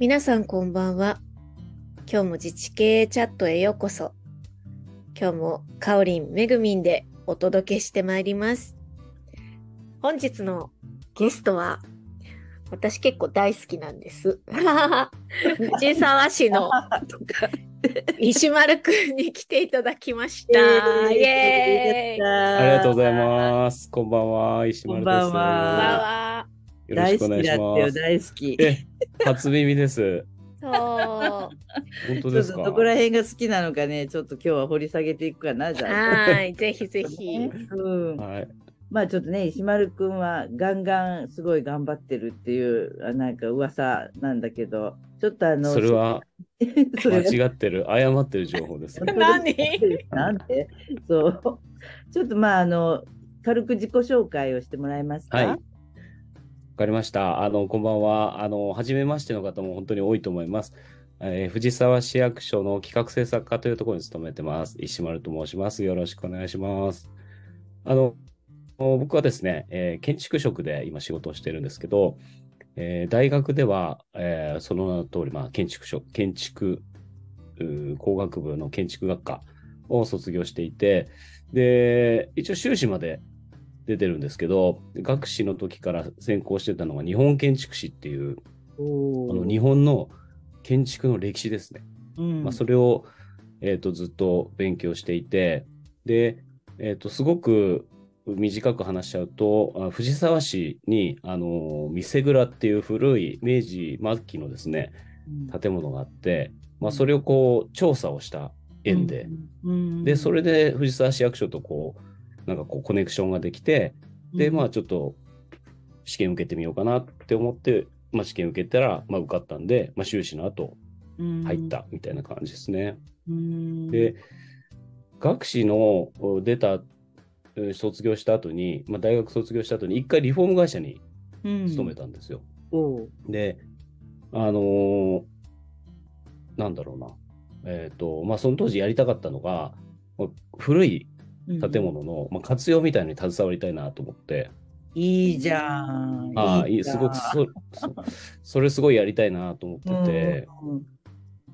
皆さんこんばんは。今日も自治経営チャットへようこそ。今日もかおりんめぐみんでお届けしてまいります。本日のゲストは、私結構大好きなんです。藤沢市の 石丸くんに来ていただきました。イエーイこんありがとうございます。こんばんは、石丸です。こんばんは。よろ大好しくお願いしきだってよ、ます。大好き。え、初耳です。そう。本当ちょですか？っとどこら辺が好きなのかね、ちょっと今日は掘り下げていくかな、じゃあ。はい、ぜひぜひ。うん、はい。まあちょっとね、石丸くんはガンガンすごい頑張ってるっていう、あなんか噂なんだけど、ちょっとあの、それは 間違ってる、誤ってる情報です。何？なんで？そう。ちょっとまああの、軽く自己紹介をしてもらえますか？はい。かりました。あの、こんばんは。あの、初めましての方も本当に多いと思います。えー藤沢市役所の企画制作課というところに勤めてます。石丸と申します。よろしくお願いします。あの、僕はですね、えー建築職で今仕事をしてるんですけど、えー大学では、えーその名の通り、まあ、建築職、建築工学部の建築学科を卒業していて、で、一応修士まで出てるんですけど、学士の時から専攻してたのが日本建築史っていう、あの日本の建築の歴史ですね。うん。まあ、それを、えー、とずっと勉強していて、で、えー、とすごく短く話しちゃうと、あ藤沢市に、あのー店蔵っていう古い明治末期のですね、建物があって、まあ、それをこう調査をした縁で、、うん。で、それで藤沢市役所とこう、なんかこうコネクションができて、で、まあ、ちょっと試験受けてみようかなって思って、まあ、試験受けたら、まあ、受かったんで、まあ、修士の後入っ、たみたいな感じですね。うんで、学士のお出た、え卒業した後に、まあ、大学卒業した後に、一回リフォーム会社に勤めたんですよ。で、あのーなんだろうな。えっ、と、まあ、その当時やりたかったのが、まあ古い建物の、まあ、活用みたいに携わりたいなと思って、いいじゃん。ああ、いい、すごくそ、そそれすごいやりたいなと思ってて、うん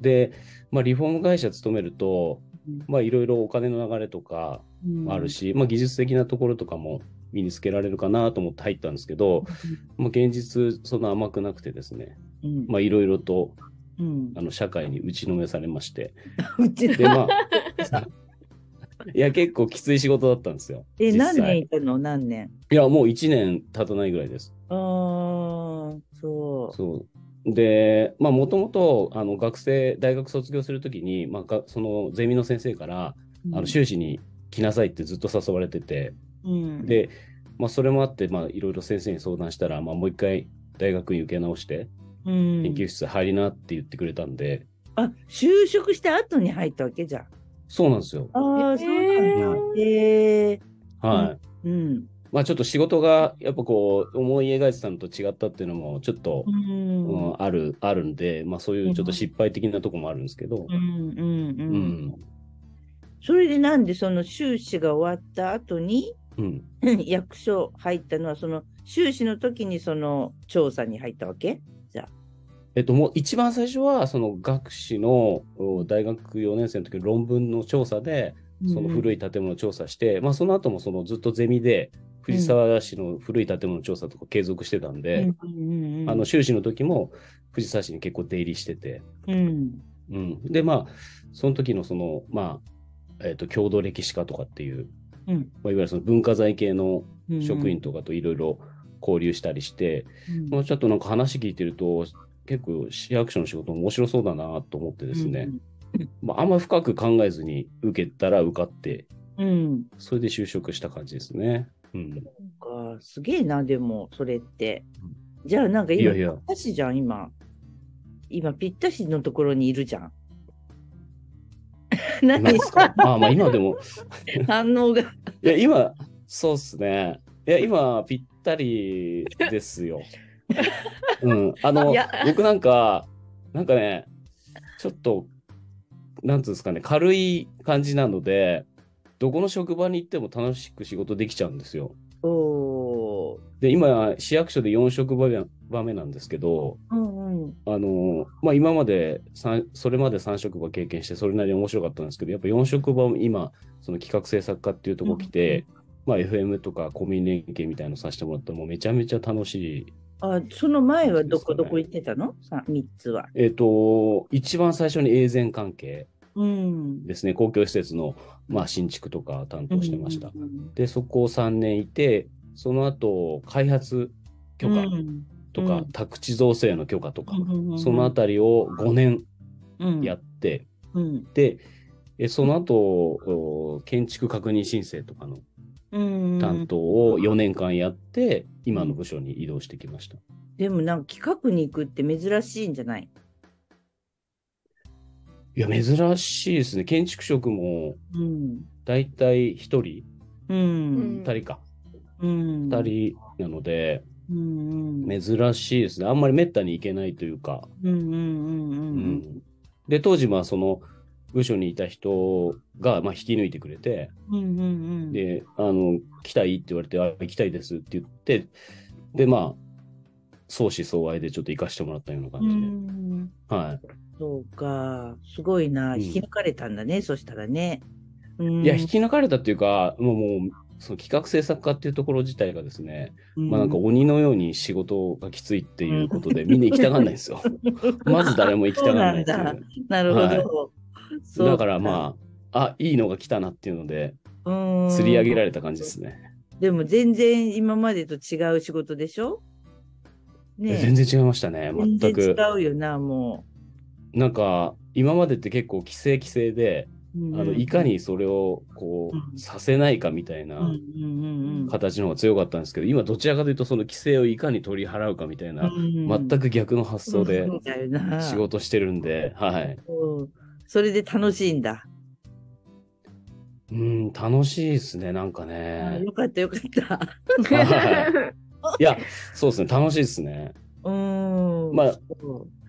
で、まあ、リフォーム会社勤めると、うん。まあ、いろいろお金の流れとかもある、し、まあ、技術的なところとかも身につけられるかなと思って入ったんですけど、まあ、現実そんな甘くなくてですね、うん。まあ、いろいろとうん。あの社会に打ちのめされまして、で、まあ、いや、結構きつい仕事だったんですよ。え、何年いたの？何年？いや、もう1年経たないぐらいです。ああ、そう。そう。で、まあ、もともと、あの、学生、大学卒業するときに、まあが、そのゼミの先生から、あの、修士に来なさいってずっと誘われてて、うん、で、まあ、それもあって、まあ、いろいろ先生に相談したら、まあ、もう一回大学に受け直して、うん、研究室入りなって言ってくれたんで、あ、就職した後に入ったわけ？じゃん。そうなんですよ。ああ、そうなんだ。へえ。はい。うん。まあ、ちょっと仕事が、やっぱこう、思い描いてたのと違ったっていうのも、ちょっと、ううんん。ある、あるんで、まあ、そういうちょっと失敗的なとこもあるんですけどう、ん。うん。ううん。ん。それでなんでその修士が終わった後にうん。役所入ったのは、その修士の時にその調査に入ったわけ？えっと、もう一番最初は、その学士のお大学4年生の時の論文の調査で、その古い。い建物を調査して、まあ、その後もそのずっとゼミで、藤沢市の古い建物の調査とか継続してたんで、うんうん、あの、修士の時も藤沢市に結構出入りしてて、うん。うん。で、まあ、その時のその、まあ、えっと、郷土歴史家とかっていう、うん。まあ、いわゆるその文化財系のうん職員とかといろいろ交流したりして、うんもうちょっとなんか話聞いてると、結構市役所の仕事面白そうだなと思ってですね、まあ、あんま深く考えずに受けたら受かって、うん。うん。それで就職した感じですね。うん。なんかすげえな、でも、それって。じゃあ、なんか今、ぴったしじゃん、今。今、ぴったしのところにいるじゃん。何なんですか？まあまあ今でも、反応が。いや今、そうっすね。いや今ぴったりですよ。うん。あの僕なんか、なんかね、ちょっと、なんつうんですかね、軽い感じなので、どこの職場に行っても楽しく仕事できちゃうんですよ。で、今、市役所で4職場目なんですけど、うんうんうんあの、まあ、今まで三それまで3職場経験して、それなりに面白かったんですけど、やっぱ4職場も今、その企画制作家っていうところ来て、まあ、FM とかコミュニ連携みたいなのさせてもらったら、もうめちゃめちゃ楽しい。あその前はどこどこ行ってたの？さ ?3 つは。えっ、と、一番最初に永全関係うん。ですね、公共施設の、まあ、新築とか担当してました。うんで、そこを3年いて、その後、開発許可とか、うん宅地造成の許可とか、うんそのあたりを5年うんやって、うんで、えその後、お建築確認申請とかのうん担当を4年間やって、今の部署に移動してきました。でもなんか企画に行くって珍しいんじゃない？いや、珍しいですね。建築職も、うん。だいたい1人、う。うんん2人か、うん。2人なので、うんうん。珍しいですね。あんまりめったに行けないというか、うんうんうんううんんで、当時、まあ、その、部署にいた人が、まあ、引き抜いてくれて、うん。うんうんうん。で、あの、来たいって言われて、あ、行きたいですって言って、で、まあ、相思相愛でちょっと行かしてもらったようなう感じで。ん。はい。そうか。すごいな。うん引き抜かれたんだね、そしたらね。うんいや、引き抜かれたっていうか、もう、もう、その企画制作家っていうところ自体がですね、まあなんか鬼のように仕事がきついっていうことで、みんな行きたがんないんですよ。まず誰も行きたがらないっていそうなんう。なるほはいど。そうだからまあ、あ、いいのが来たなっていうので、あ釣り上げられれた感じですね。でも全然今までと違う仕事でしょ？ね全然違いましたね、全く。違うよな、もなんか、今までって結構規制規制で、う。あのいかにそれをこううん。させないかみたいな形の方が強かったんですけど、今どちらかというとその規制をいかに取り払うかみたいな、うん。全く逆の発想で仕事してるんで、はい。うんそれで楽しいんだ。うん、楽しいですね、なんかあね。よかったよかった。いや、そうですね、楽しいですね。うん。まあ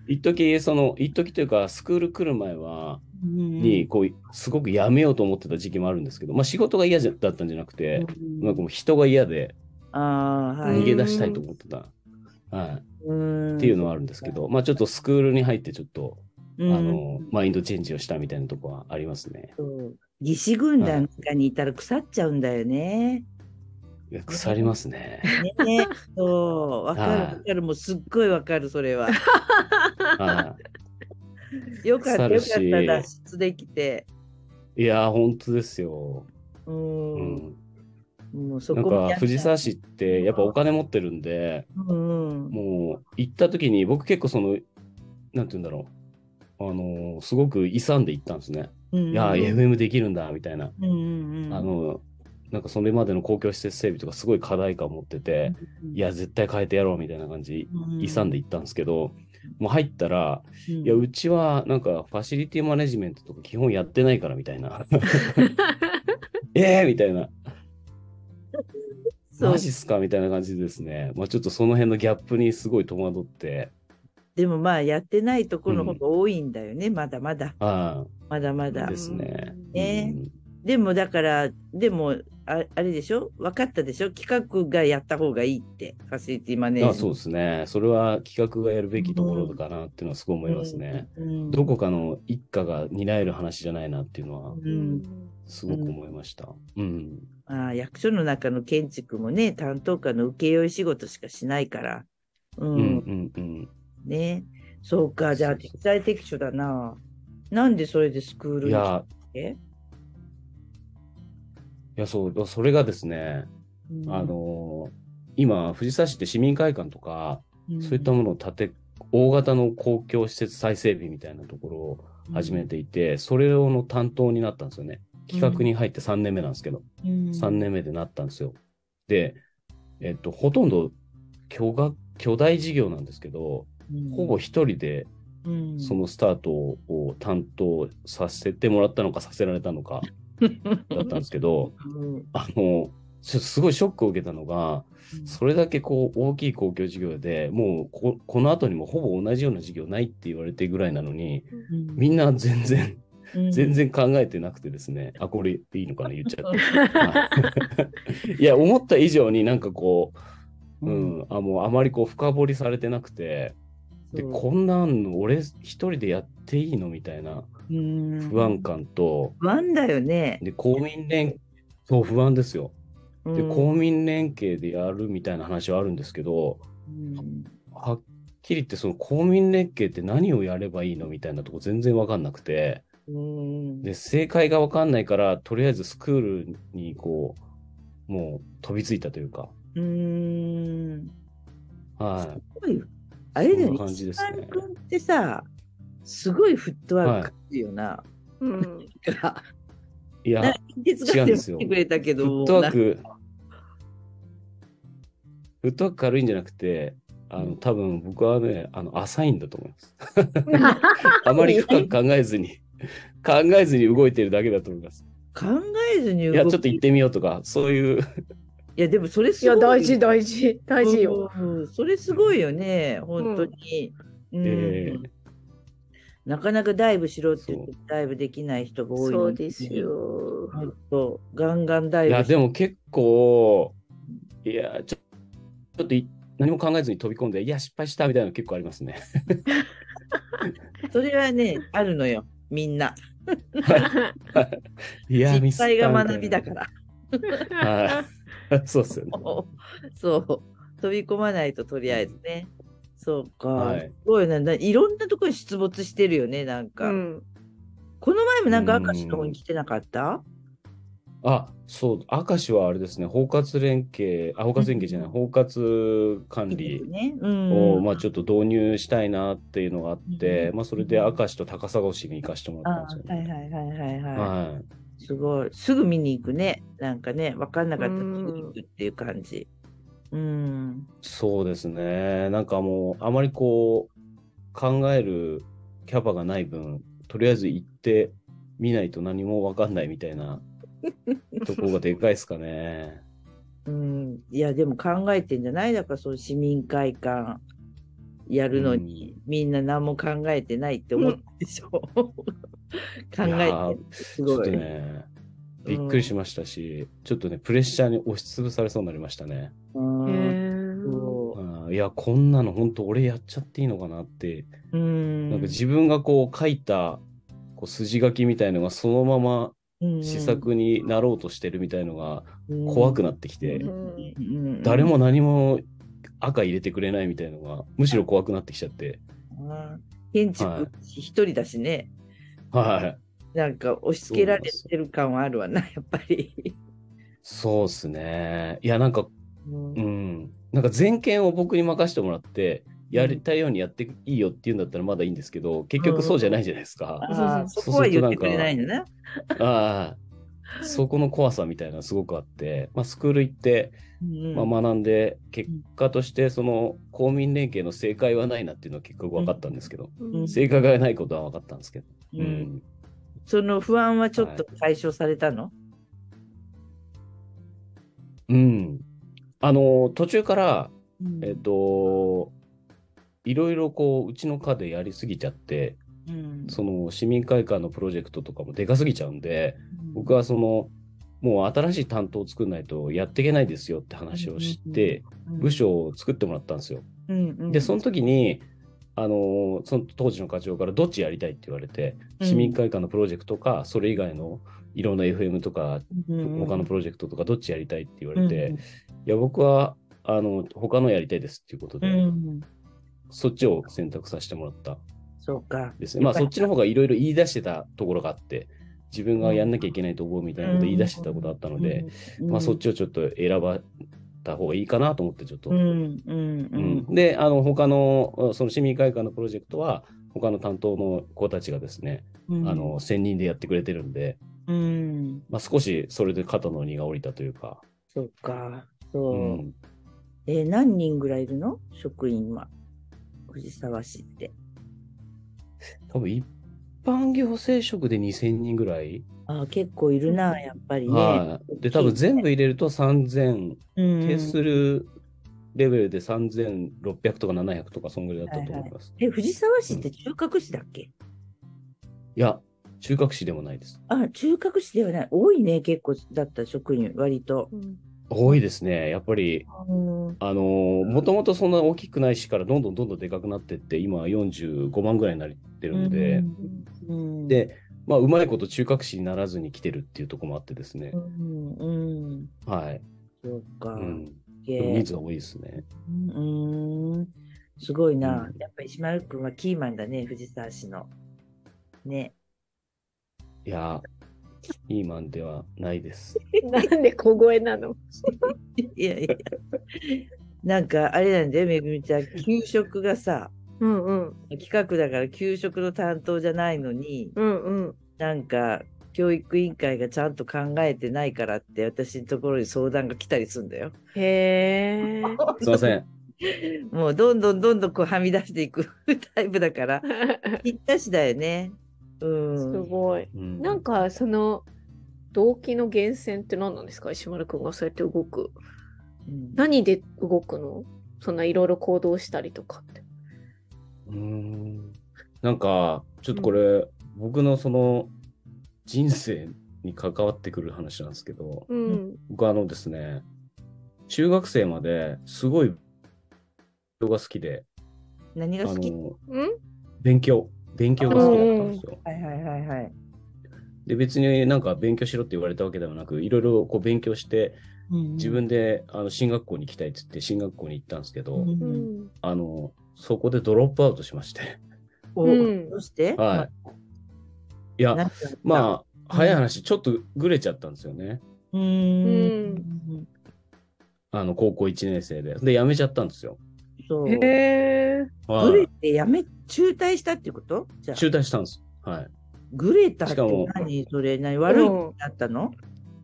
一時その、一時というか、スクール来る前は、うんに、こう、すごくやめようと思ってた時期もあるんですけど、まあ仕事が嫌じゃだったんじゃなくて、うんなんかもう人が嫌でああ、はい。逃げ出したいと思ってた。はい。うんっていうのはあるんですけど、まあちょっとスクールに入ってちょっと、うんあの、マインドチェンジをしたみたいなとこはありますね。義士軍団とかにいたら腐っちゃうんだよね。いや腐りますね。ねそう、わかるはいわかる、もうすっごいわかる、それは。はよかった、よかった、脱出できて。い。いやー、本当ですよ。う。うんん。もうそなんこもやか、藤沢市ってやっぱお金持ってるんで、うんうん。もう行った時に僕結構その、なんて言うんだろう。あのーすごく勇んで行ったんですね。うんいやー、FM できるんだ、みたいな。うんうんうん。あの、なんかそれまでの公共施設整備とかすごい課題感を持ってて、うん、いや、絶対変えてやろうみたいな感じ、勇んで行ったんですけど、もう入ったら、うん、いや、うちはなんかファシリティマネジメントとか基本やってないからみたいな。ええみたいな。マジっすかみたいな感じでですね。まあちょっとその辺のギャップにすごい戸惑って、でもまあ、やってないところの方が多いんだよね、まだまだ。あまだまだで。すね。んねうんでもだから、でも、ああれでしょ？分かったでしょ？企画がやった方がいいって、ファシリティマネージメント。あそうですね。それは企画がやるべきところかなっていうのはすごい思いますね。うん。どこかの一家が担える話じゃないなっていうのはうんすごく思いました。うん。ああ役所の中の建築もね、担当課の請負仕事しかしないから。うん。うんうんうん。ね。そうか、じゃあ適材適所だな。なんでそれでスクールにいや、え、いや、そう、それがですね、うん。あ、の今、藤沢市って市民会館とか、うん。そういったものを建て、大型の公共施設再整備みたいなところを始めていて、それをの担当になったんですよね。企画に入って3年目なんですけど、うん。3年目でなったんですよ。で、えっと、ほとんど巨額、巨大事業なんですけど、ほぼ一人でうん。そのスタートを担当させてもらったのかさせられたのか だったんですけど、うん。あの、すごいショックを受けたのが、それだけこう大きい公共事業でもうここの後にもほぼ同じような事業ないって言われてぐらいなのに、うん。みんな全然、うん。全然考えてなくてですね、あ、これいいのかな言っちゃって。はい。いや、思った以上になんかこう、うん、あ、もうあまりこう深掘りされてなくて、で、こんなんの俺一人でやっていいのみたいなうん。不安感と、不安だよね。で、公民連、そう不安ですよ。で、うん。公民連携でやるみたいな話はあるんですけど、うん。はっきり言ってその公民連携って何をやればいいのみたいなとこ全然わかんなくて、うん。で、正解がわかんないから、とりあえずスクールにこう、もう飛びついたというか、うん。はい。あれだよね感じですねってさ、すごいフットワークあるよな。うん。が いや、手伝っても来てくれたけフど、ットワーク、フットワーク軽いんじゃなくて、あの、多分僕はね、あの、浅いんだと思います。あまり深く考えずに、考えずに動いてるだけだと思います。考えずに動いや、ちょっと行ってみようとか、そういう、いや、でもそれいや、すごい。大事、大事、大事よ。うんそれすごいよね、本当に。うんえーなかなかダイブしろって言ってそダイブできない人が多いそうです。よ。本当、ガンガンダイいや、ブしてでも結構、いや、ちょちょっとい何も考えずに飛び込んで、いや、失敗したみたいなの結構ありますね。それはね、あるのよ、みんな。いや、失敗が学びだから。ら。はい。そうですよね。そう、飛び込まないととりあえずね。そうか、はいすごいなないろんなところに出没してるよね、なんか。うん。この前もなんか明石の方に来てなかった？あ、そう、明石はあれですね、包括連携、あ、包括連携じゃない、包括管理ね。うん。を、まあちょっと導入したいなっていうのがあって、うんまあそれで明石と高砂市に行かしてもらったあんですよね。はいはいはいはいはい。はい。すごい。すぐ見に行くね。なんかね、分かんなかったらすうんぐ行くっていう感じ。うん。そうですね。なんかもう、あまりこう、考えるキャパがない分、とりあえず行ってみないと何もわかんないみたいな ところがでかいですかね。うん、いや、でも考えてんじゃない？だから、その市民会館やるのに、みんな何も考えてないって思ったでしょ。考えて。るすちょっとごい。ね、びっくりしましたし、ちょっとね、プレッシャーに押しつぶされそうになりましたね。いや、こんなの本当俺やっちゃっていいのかなって、ううん。なんか自分がこう書いたこう筋書きみたいのがそのまま試作になろうとしてるみたいのが怖くなってきて、うん。誰も何も赤入れてくれないみたいのがむしろ怖くなってきちゃって、うん。建築士一人だしね、はい。なんか押し付けられてる感はあるわな、やっぱり。そうっすね。いや、なんか、うんうん。なんか全権を僕に任せてもらって、やりたいようにやっていいよって言うんだったらまだいいんですけど、結局そうじゃないじゃないですか。あーそこは言ってくれないんだな。ああ、そこの怖さみたいなのすごくあって、まあ、スクール行って、うんまあ、学んで、結果として、その公民連携の正解はないなっていうのは結局分かったんですけど、うん正解がないことは分かったんですけど、ううん。ん。その不安はちょっと解消されたの、うん。あの、途中から、うん。えっと、いろいろこう、うちの課でやりすぎちゃって、うん。その市民会館のプロジェクトとかもでかすぎちゃうんで、僕はその、もう新しい担当を作んないとやっていけないですよって話をして、部署を作ってもらったんですよ。うんうん。で、その時に、あのその当時の課長からどっちやりたいって言われて、市民会館のプロジェクトか、それ以外のいろんな FM とか、うん。他のプロジェクトとか、どっちやりたいって言われて、うんいや、僕は、あの、他のやりたいですっていうことうで、ん。そっちを選択させてもらった。そうか。です。ね。まあ、そっちの方がいろいろ言い出してたところがあって、自分がやんなきゃいけないと思うみたいなこと言い出してたことあったので、うん、まあ、そっちをちょっと選ばた方がいいかなと思って、ちょっと。うんうんうんで、あの、他の、その市民会館のプロジェクトは、他の担当の子たちがですね、うんあの、専任でやってくれてるんで、うんまあ、少しそれで肩の荷が下りたというか、そうか。そうう。ん、えー何人ぐらいいるの？職員は。藤沢市って。多分一般行政職で2000人ぐらい、あー結構いるな、やっぱりね。はい。で、多分全部入れると3000、うん定数るレベルで3600とか700とか、そんぐらいだったと思います。いえ、藤沢市って中核市だっけ、や、中核市でもないです。あ、中核市ではない。多いね、結構だった職員、割と。うん多いですね。やっぱり、うんあのーもともとそんな大きくない市からどんどんどんどんでかくなってって、今は45万ぐらいになってるんで、うん、で、まあ、うまいこと中核市にならずに来てるっていうところもあってですねう。ん、うん、はい。そうか。うん。人数が多いですね。うん、すごいな。うんやっぱ石丸くんはキーマンだね、藤沢市の。ね。いやー、キーマンではないです。なんで小声なの？いやいや。なんか、あれなんだよ、めぐみちゃん。給食がさ、うんうん。企画だから給食の担当じゃないのに、うんうん。なんか、教育委員会がちゃんと考えてないからって、私のところに相談が来たりするんだよ。へえ。すいません。もう、どんどんどんどんこうはみ出していくタイプだから、ぴったしだよね。うん。すごい。うんなんかその動機の源泉って何なんですか？石丸くんがそうやって動く。うん何で動くの？そんないろいろ行動したりとかって。うーんなんか、ちょっとこれ、僕のその人生に関わってくる話なんですけど、うん。僕あのですね、中学生まですごい勉強が好きで、あ何が好き？勉強、勉強が好きだったんですよ。はいはいはいはい。で、別になんか勉強しろって言われたわけではなく、いろいろこう勉強して、自分であの進学校に行きたいって言って進学校に行ったんですけど、うんううんん。あの、そこでドロップアウトしまして。おうんどうして？はい。いや、あ、まあ、早い話、ちょっとぐれちゃったんですよね。うーん。あの、高校1年生で。で、辞めちゃったんですよ。そう。へえ。はいグレてやめ、中退したっていうこと？じゃあ、中退したんです。はい。グレたってしかも何？それ何？悪いことだったの？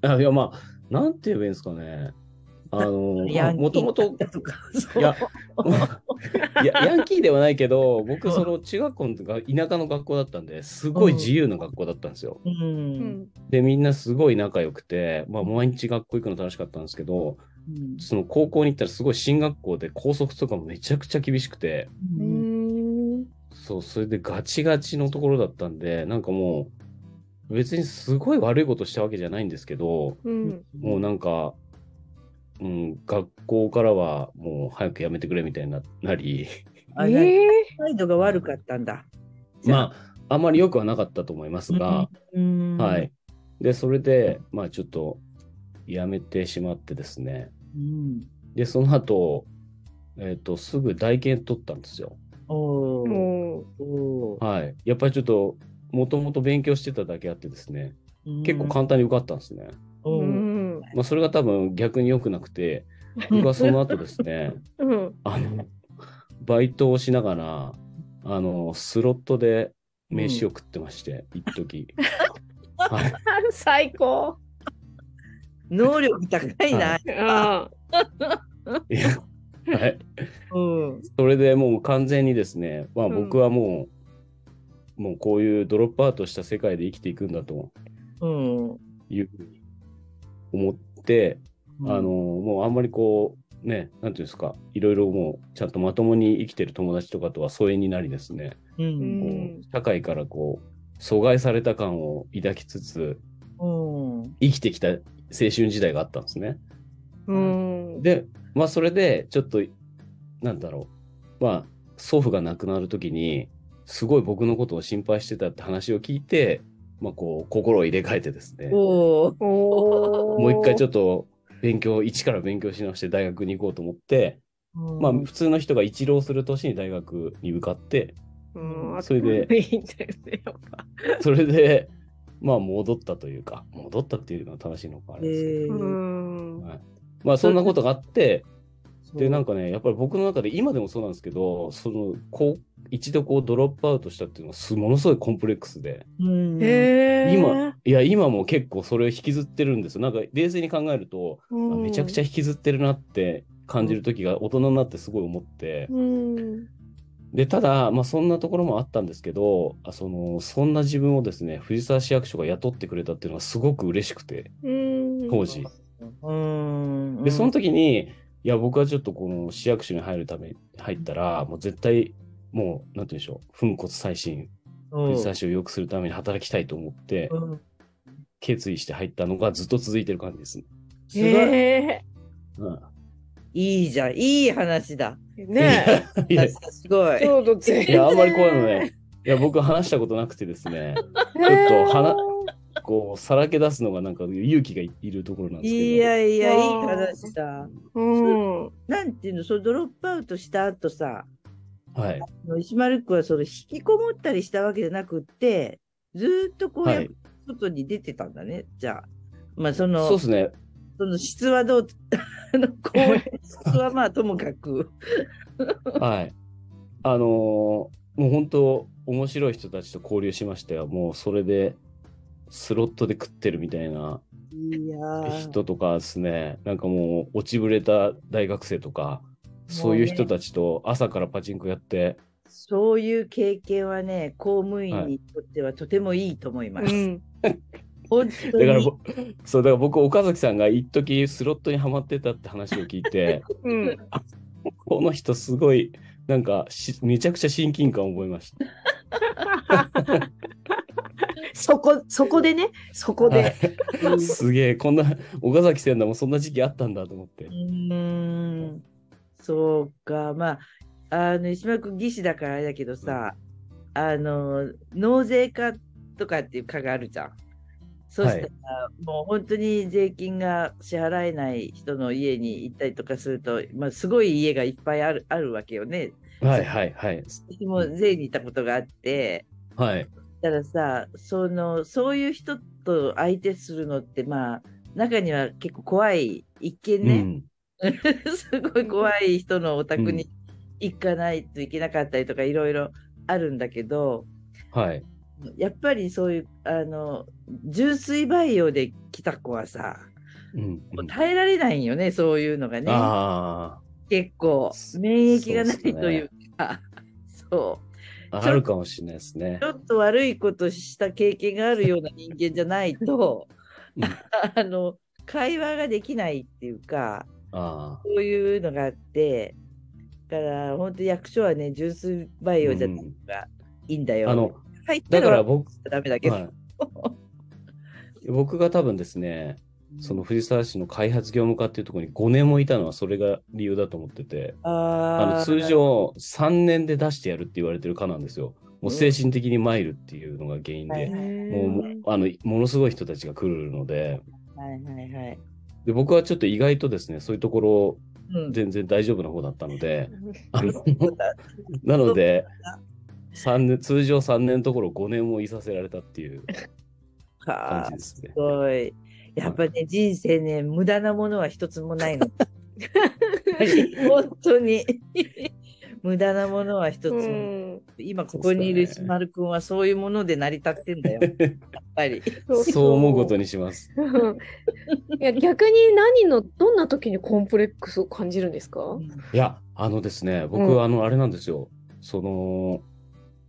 あいや、まあ、なんて言えばいいんですかね。あの、もともと。いや、ヤンキーではないけど、僕、その中学校のが田舎の学校だったんで、すごい自由な学校だったんですよ。う。うんん。で、みんなすごい仲良くて、まあ、毎日学校行くの楽しかったんですけど、うんその高校に行ったらすごい進学校で校則とかもめちゃくちゃ厳しくて、ううんん。そう、それでガチガチのところだったんで、なんかもう、別にすごい悪いことしたわけじゃないんですけど、うん。もうなんか、うん、学校からはもう早くやめてくれみたいにななり、あ、え。態度が悪かったんだ。まあ、あまり良くはなかったと思いますが、うん、はい。で、それで、まあちょっと、やめてしまってですね。うん。で、その後、えっ、と、すぐ大検取ったんですよ。はい。やっぱりちょっと、もともと勉強してただけあってですね、結構簡単に受かったんですね。う。ん。まあ、それが多分逆に良くなくて、僕はその後ですね、うん。あの、バイトをしながら、あの、スロットで飯を食ってまして、一時。はい。最高。能力高いな。あいやはい。うん。それでもう完全にですね、まあうん僕はもう、もうこういうドロップアウトした世界で生きていくんだとうん。いうふうに思って、あの、もうあんまりこう、ね、なんていうんですか、いろいろもうちゃんとまともに生きてる友達とかとは疎遠になりですね、う。うんこんう社会からこう、阻害された感を抱きつつ、うん。生きてきた青春時代があったんですね。うん。で、まあそれで、ちょっと、なんだろう。まあ、祖父が亡くなるときに、すごい僕のことを心配してたって話を聞いて、まあこう、心を入れ替えてですね、もう一回ちょっっと勉強、一から勉強し直して大学に行こうと思って、まあ普通の人が一浪する年に大学に受かって、と、うん、それで。それで、まあ戻ったというか、戻ったっていうのは正しいのかあれですけ。ど、はい、まあそんなことがあって、で、なんか、かね、やっぱり僕の中で今でもそうなんですけど、その、こう、一度こうドロップアウトしたっていうのはすものすごいコンプレックスで。今、いや、今も結構それを引きずってるんですよ。なんか冷静に考えると、あめちゃくちゃ引きずってるなって感じる時が大人になってすごい思って、うん。で、ただ、まあそんなところもあったんですけど、あその、そんな自分をですね、藤沢市役所が雇ってくれたっていうのはすごく嬉しくて、うん。当時。うん。で、その時に、いや、僕はちょっとこの市役所に入るために入ったら、もう絶対、もう、なんて言うんでしょう、粉骨再進、うん、藤沢市を良くするために働きたいと思って、うん決意して入ったのがずっと続いてる感じですね。すごい。へえ。うんいいじゃん。いい話だ。ねいやすごえ。い。ちょうど全いや、あんまりこういうのね、いや、僕話したことなくてですね、ちょっと話こう、さらけ出すのがなんか勇気がいいるところなんですけど。いやいや、いい話だ。うん。なんていうの、そのドロップアウトした後さ、はい。石丸君はその引きこもったりしたわけじゃなくって、ずーっとこうやっはい。外に出てたんだね、じゃあ。まあその、そうですね。その質はどう、あの、こう、質はまあともかく。はい。あのーもう本当、面白い人たちと交流しましたよ。もうそれで、スロットで食ってるみたいな人とかですね、なんかもう落ちぶれた大学生とか、そういう人たちと朝からパチンコやって、そういう経験はね、公務員にとってはとてもいいと思います。うん。本当にだからぼ、そう、だから僕、岡崎さんが一時スロットにはまってたって話を聞いて、うん。この人すごい、なんかし、めちゃくちゃ親近感を覚えました。そこ、そこでね、そこで。はいすげえ、こんな、岡崎さんだもそんな時期あったんだと思ってう。ーん、そうか、まあ、あの石丸君、技師だからあれだけどさ、あの納税課とかっていう課があるじゃん。そしたら、もう本当に税金が支払えない人の家に行ったりとかすると、まあ、すごい家がいっぱいあるあるわけよね。はいはいはい。私も税に行ったことがあって、はい。だからさそのそういう人と相手するのってまあ中には結構怖い一見ね、うん。すごい怖い人のお宅に行かないといけなかったりとかいろいろあるんだけどはい。やっぱりそういうあの純粋培養で来た子はさうんうん。耐えられないんよねそういうのがね。あ結構免疫がないというか。そうあ、あるかもしれないですねち。ょっと悪いことした経験があるような人間じゃないとうんあの会話ができないっていうかあそういうのがあって、だから本当役所はね、純粋培養じゃないのがいいんだよ。あ。あの、入ったらだから僕、ダメだけど。はい、僕が多分ですね、その藤沢市の開発業務課っていうところに5年もいたのはそれが理由だと思ってて、あの通、常3年で出してやるって言われてる課なんですよ。もう精神的に参るっていうのが原因はいで、はいもうもあのものすごい人たちが来るのではいはいはい。で、僕はちょっと意外とですね、そういうところうん、全然大丈夫な方だったので、あのなので、三年通常3年のところ5年もいさせられたっていう感はあじですねす。ごい。やっぱね、人生ね、無駄なものは一つもないの。本当に。無駄なものは一つうも。ん。今ここにいる石丸君はそういうもので成り立ってんだよ。やっぱり。そう思うことにします。いや逆に何のどんな時にコンプレックスを感じるんですか？いや、あのですね、僕、うんあの、あれなんですよ。その、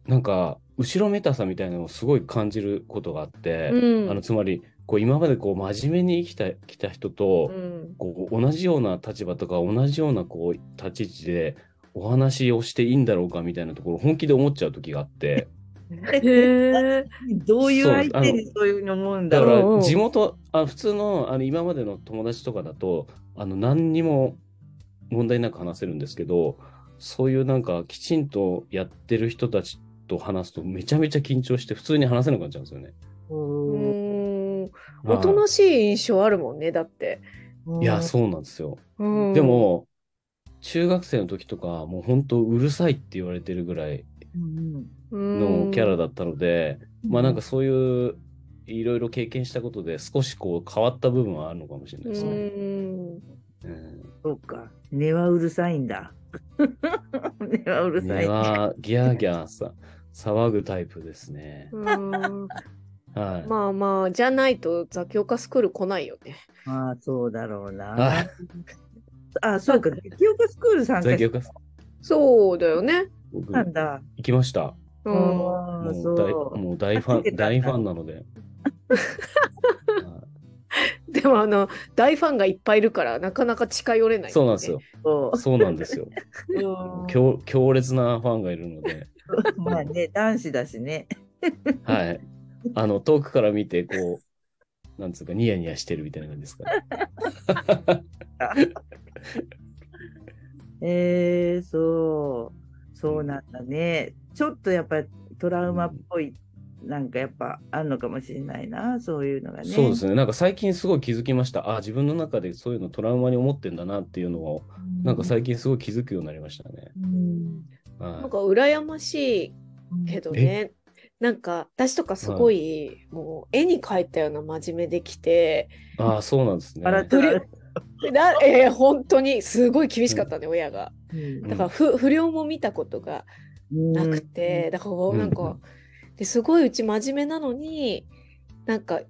なんか、後ろめたさみたいなのをすごい感じることがあって、うんあの、つまり、こう、今までこう、真面目に生きた、きた人と、うんこう、同じような立場とか、同じような、こう、立ち位置で、お話をしていいんだろうかみたいなところ、本気で思っちゃう時があって。どういうそう相手にそういうの思うんだだかろう。うんうんら、地元、あ普通の、あの、今までの友達とかだと、あの、何にも問題なく話せるんですけど、そういうなんか、きちんとやってる人たちと話すと、めちゃめちゃ緊張して、普通に話せなくなっちゃうんですよね。ううんん。おとなしい印象あるもんねだって。いや、そうなんですよ。うんで、も、中学生の時とか、もう本当うるさいって言われてるぐらいうんのキャラだったので、うんまあなんかそういう、いろいろ経験したことで、少しこう変わった部分はあるのかもしれないでうすね。ん。うんそうか。根はうるさいんだ。根はうるさ根い。はギャーギャーさ騒ぐタイプですね。うんはい。まあまあじゃないとザキオカスクール来ないよね。まあ、そうだろうなはい。あ、そうか。記憶スクール参加そうだよね。僕たんだ。行きました。うん。あもう大う。もう大ファン、大ファンなので。はいでもあの大ファンがいっぱいいるからなかなか近寄れない、そうなんですよ。。そそうなんですよ。う強強烈なファンがいるので、まあね、男子だしね。はい。あの、遠くから見て、こう、なんつうか、ニヤニヤしてるみたいな感じですかね。えー、そう、そうなんだね。ちょっとやっぱりトラウマっぽい、なんかやっぱあんのかもしれないな、そういうのがね。そうですね。なんか最近すごい気づきました。あ、自分の中でそういうのトラウマに思ってんだなっていうのを、なんか最近すごい気づくようになりましたね。うん。はなんか羨ましいけどね。なんか私とかすごい、もう絵に描いたような真面目できて、い、ああ、そうなんですね。えー本当にすごい厳しかったね、親が。うんだから不不良も見たことがなくて、だからなんか、ですごいうち真面目なのに、なんか、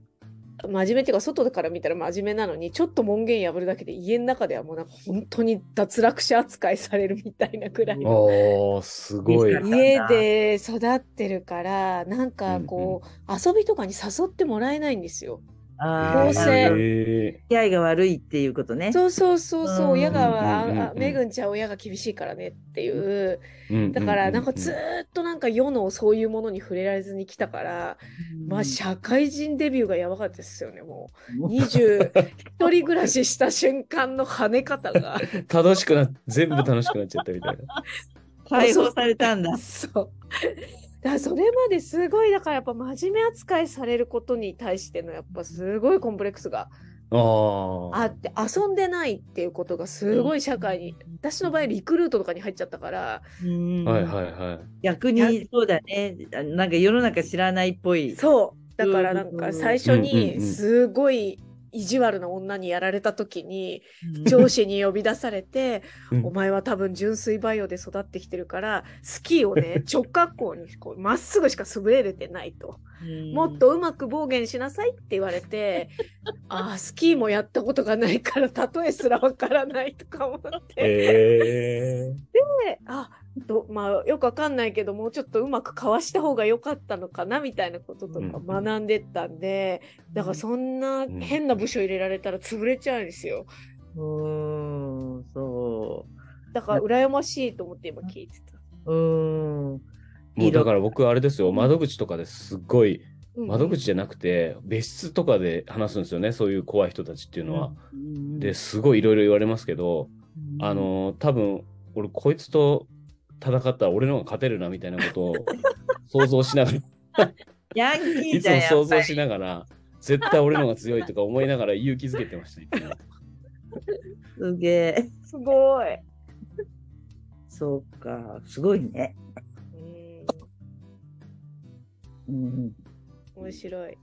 真面目っていうか、外から見たら真面目なのに、ちょっと門限破るだけで家の中ではもうなんか本当に脱落者扱いされるみたいなくらいの。すごい。うん家で育ってるから、なんかこう、遊びとかに誘ってもらえないんですよ。ああ、構成え付き合いが悪いっていうことね。そうそうそうそう、うん親が、めぐんちゃん親が厳しいからねっていう。ーだからなんかずっとなんか世のそういうものに触れられずに来たから、まあ社会人デビューがやばかったですよね、もう。20、一人暮らしした瞬間の跳ね方が。ん 楽しくな、全部楽しくなっちゃったみたいな。解放されたんだ。そう。だそれまですごい、だからやっぱ真面目扱いされることに対してのやっぱすごいコンプレックスがあって、遊んでないっていうことがすごい社会に、私の場合リクルートとかに入っちゃったから、うんはいはいはい。逆にそうだね。あなんか世の中知らないっぽい。そう。だからなんか最初うんうんにうんすごい意地悪な女にやられた時に、うん上司に呼び出されて、うんお前は多分純粋バイオで育ってきてるから、スキーをね、直角行にこうまっすぐしか滑れてないと。もっとうまく暴言しなさいって言われて、ああ、スキーもやったことがないから、例えすらわからないとか思って、えであどまあ、よくわかんないけど、もうちょっとうまくかわした方が良かったのかなみたいなこととかうん学んでったんで、だからそんな変な部署入れられたら潰れちゃうんですよ。うーん、そだから羨ましいと思って今聞いてた。う。うーん。もうだから僕あれですよ、窓口とかですっごい、うん。窓口じゃなくて、別室とかで話すんですよね、そういう怖い人たちっていうのは。うん。で、すごいいろいろ言われますけど、あ、の、多分俺、こいつと戦ったら俺の方が勝てるなみたいなことを 想像しながら、ヤンキいつーじゃん、も想像しながら、絶対俺の方が強いとか思いながら勇気づけてました、すげえ。すごい。そうか、すごいね。うんうん。面白い。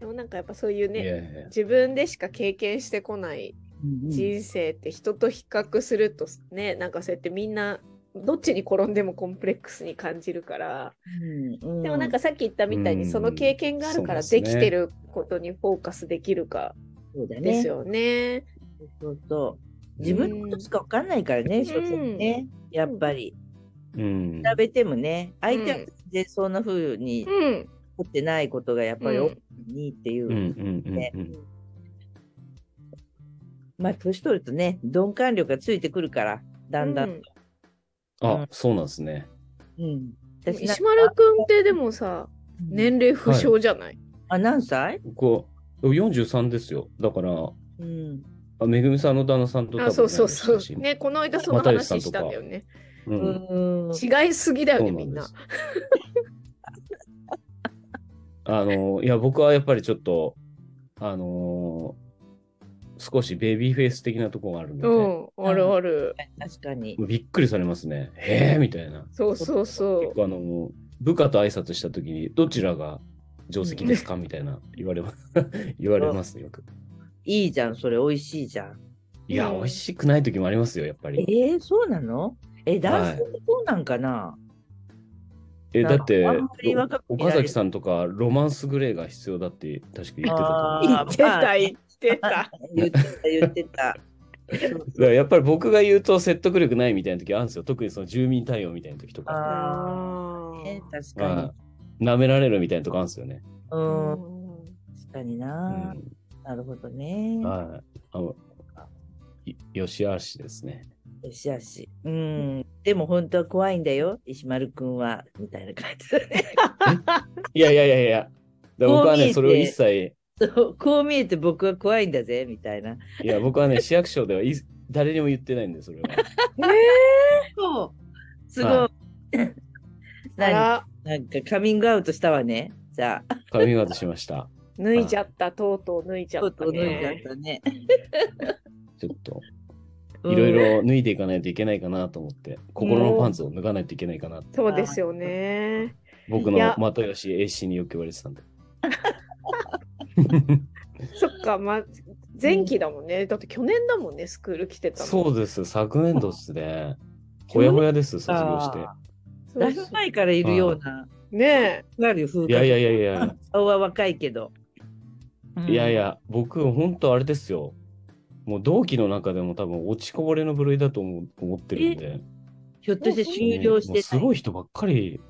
でもなんかやっぱそういうね、いやいや自分でしか経験してこない人生って人と比較するとね、なんかそうやってみんなどっちに転んでもコンプレックスに感じるから、うんでもなんかさっき言ったみたいにうんその経験があるからできてることにフォーカスできるか。ですよね。そうそう。自分のことしか分かんないからね、ん所詮ね。やっぱり。うん比べてもね、相手はうん全然そんな風にうん。持ってないことがやっぱりうん多いのにっていう。ねうんまあ、年取るとね、鈍感力がついてくるから、だんだん。うんあ、そうなんですね。うん。石丸くんってでもさ、年齢不詳じゃない、あ、何歳？こう43ですよ。だから、うん。あめぐみさんの旦那さんと多分あそうそうそう。ね、この間その話したんだよね。うんうん。違いすぎだよね、みんな。あの、いや、僕はやっぱりちょっと、あのー少しベビーフェイス的なところがあるので、うん、あるある。確かに。びっくりされますね。へえみたいな。そうそうそう結。構あの、部下と挨拶したときに、どちらが定石ですかみたいな言われます。言われますね、よく。いいじゃん、それ美味しいじゃん。いや、うん美味しくない時もありますよ、やっぱり。えー、そうなの？え、男性ってそうなんかな、え、だって岡崎さんとかロマンスグレーが必要だって確か言ってたと思う。あー言ってた、言ってた。言ってた、言ってた。だからやっぱり僕が言うと説得力ないみたいな時あるんですよ。特にその住民対応みたいな時とか。ああ、あね、確かまあ舐められるみたいなとこあるんですよね。に。うーん、確かにうな、ん。なるほどね。はい。あの、いよしあしですね。よしあし。うん。でも本当は怖いんだよ、石丸くんは。みたいな感じだね。いやいやいやいや。だから僕はね、それを一切そうこう見えて僕は怖いんだぜみたいな。いや、僕はね、市役所ではい誰にも言ってないんで、それは。そうすごい。はあ 何？ら、なんかカミングアウトしたわね。じゃあ、カミングアウトしました。脱いじゃった、とうとう脱いじゃとうった、とう脱いじゃっね。たね。ちょっと、うんいろいろ脱いでいかないといけないかなと思って、心のパンツを脱がないといけないかなって、そうですよね。僕の又吉 AC によく言われてたんで。そっか、まあ、前期だもんね。だって去年だもんね、スクール来てたの。そうです、昨年度ですね。ほやほやです、卒業して。そうだいぶ前からいるような。ねわかるよ、風いやいやいやいや、顔は若いけど。うんいやい。や、僕、本当あれですよ。もう同期の中でも多分落ちこぼれの部類だと思う思ってるんで。ひょっとして終了してもうすごい人ばっかり。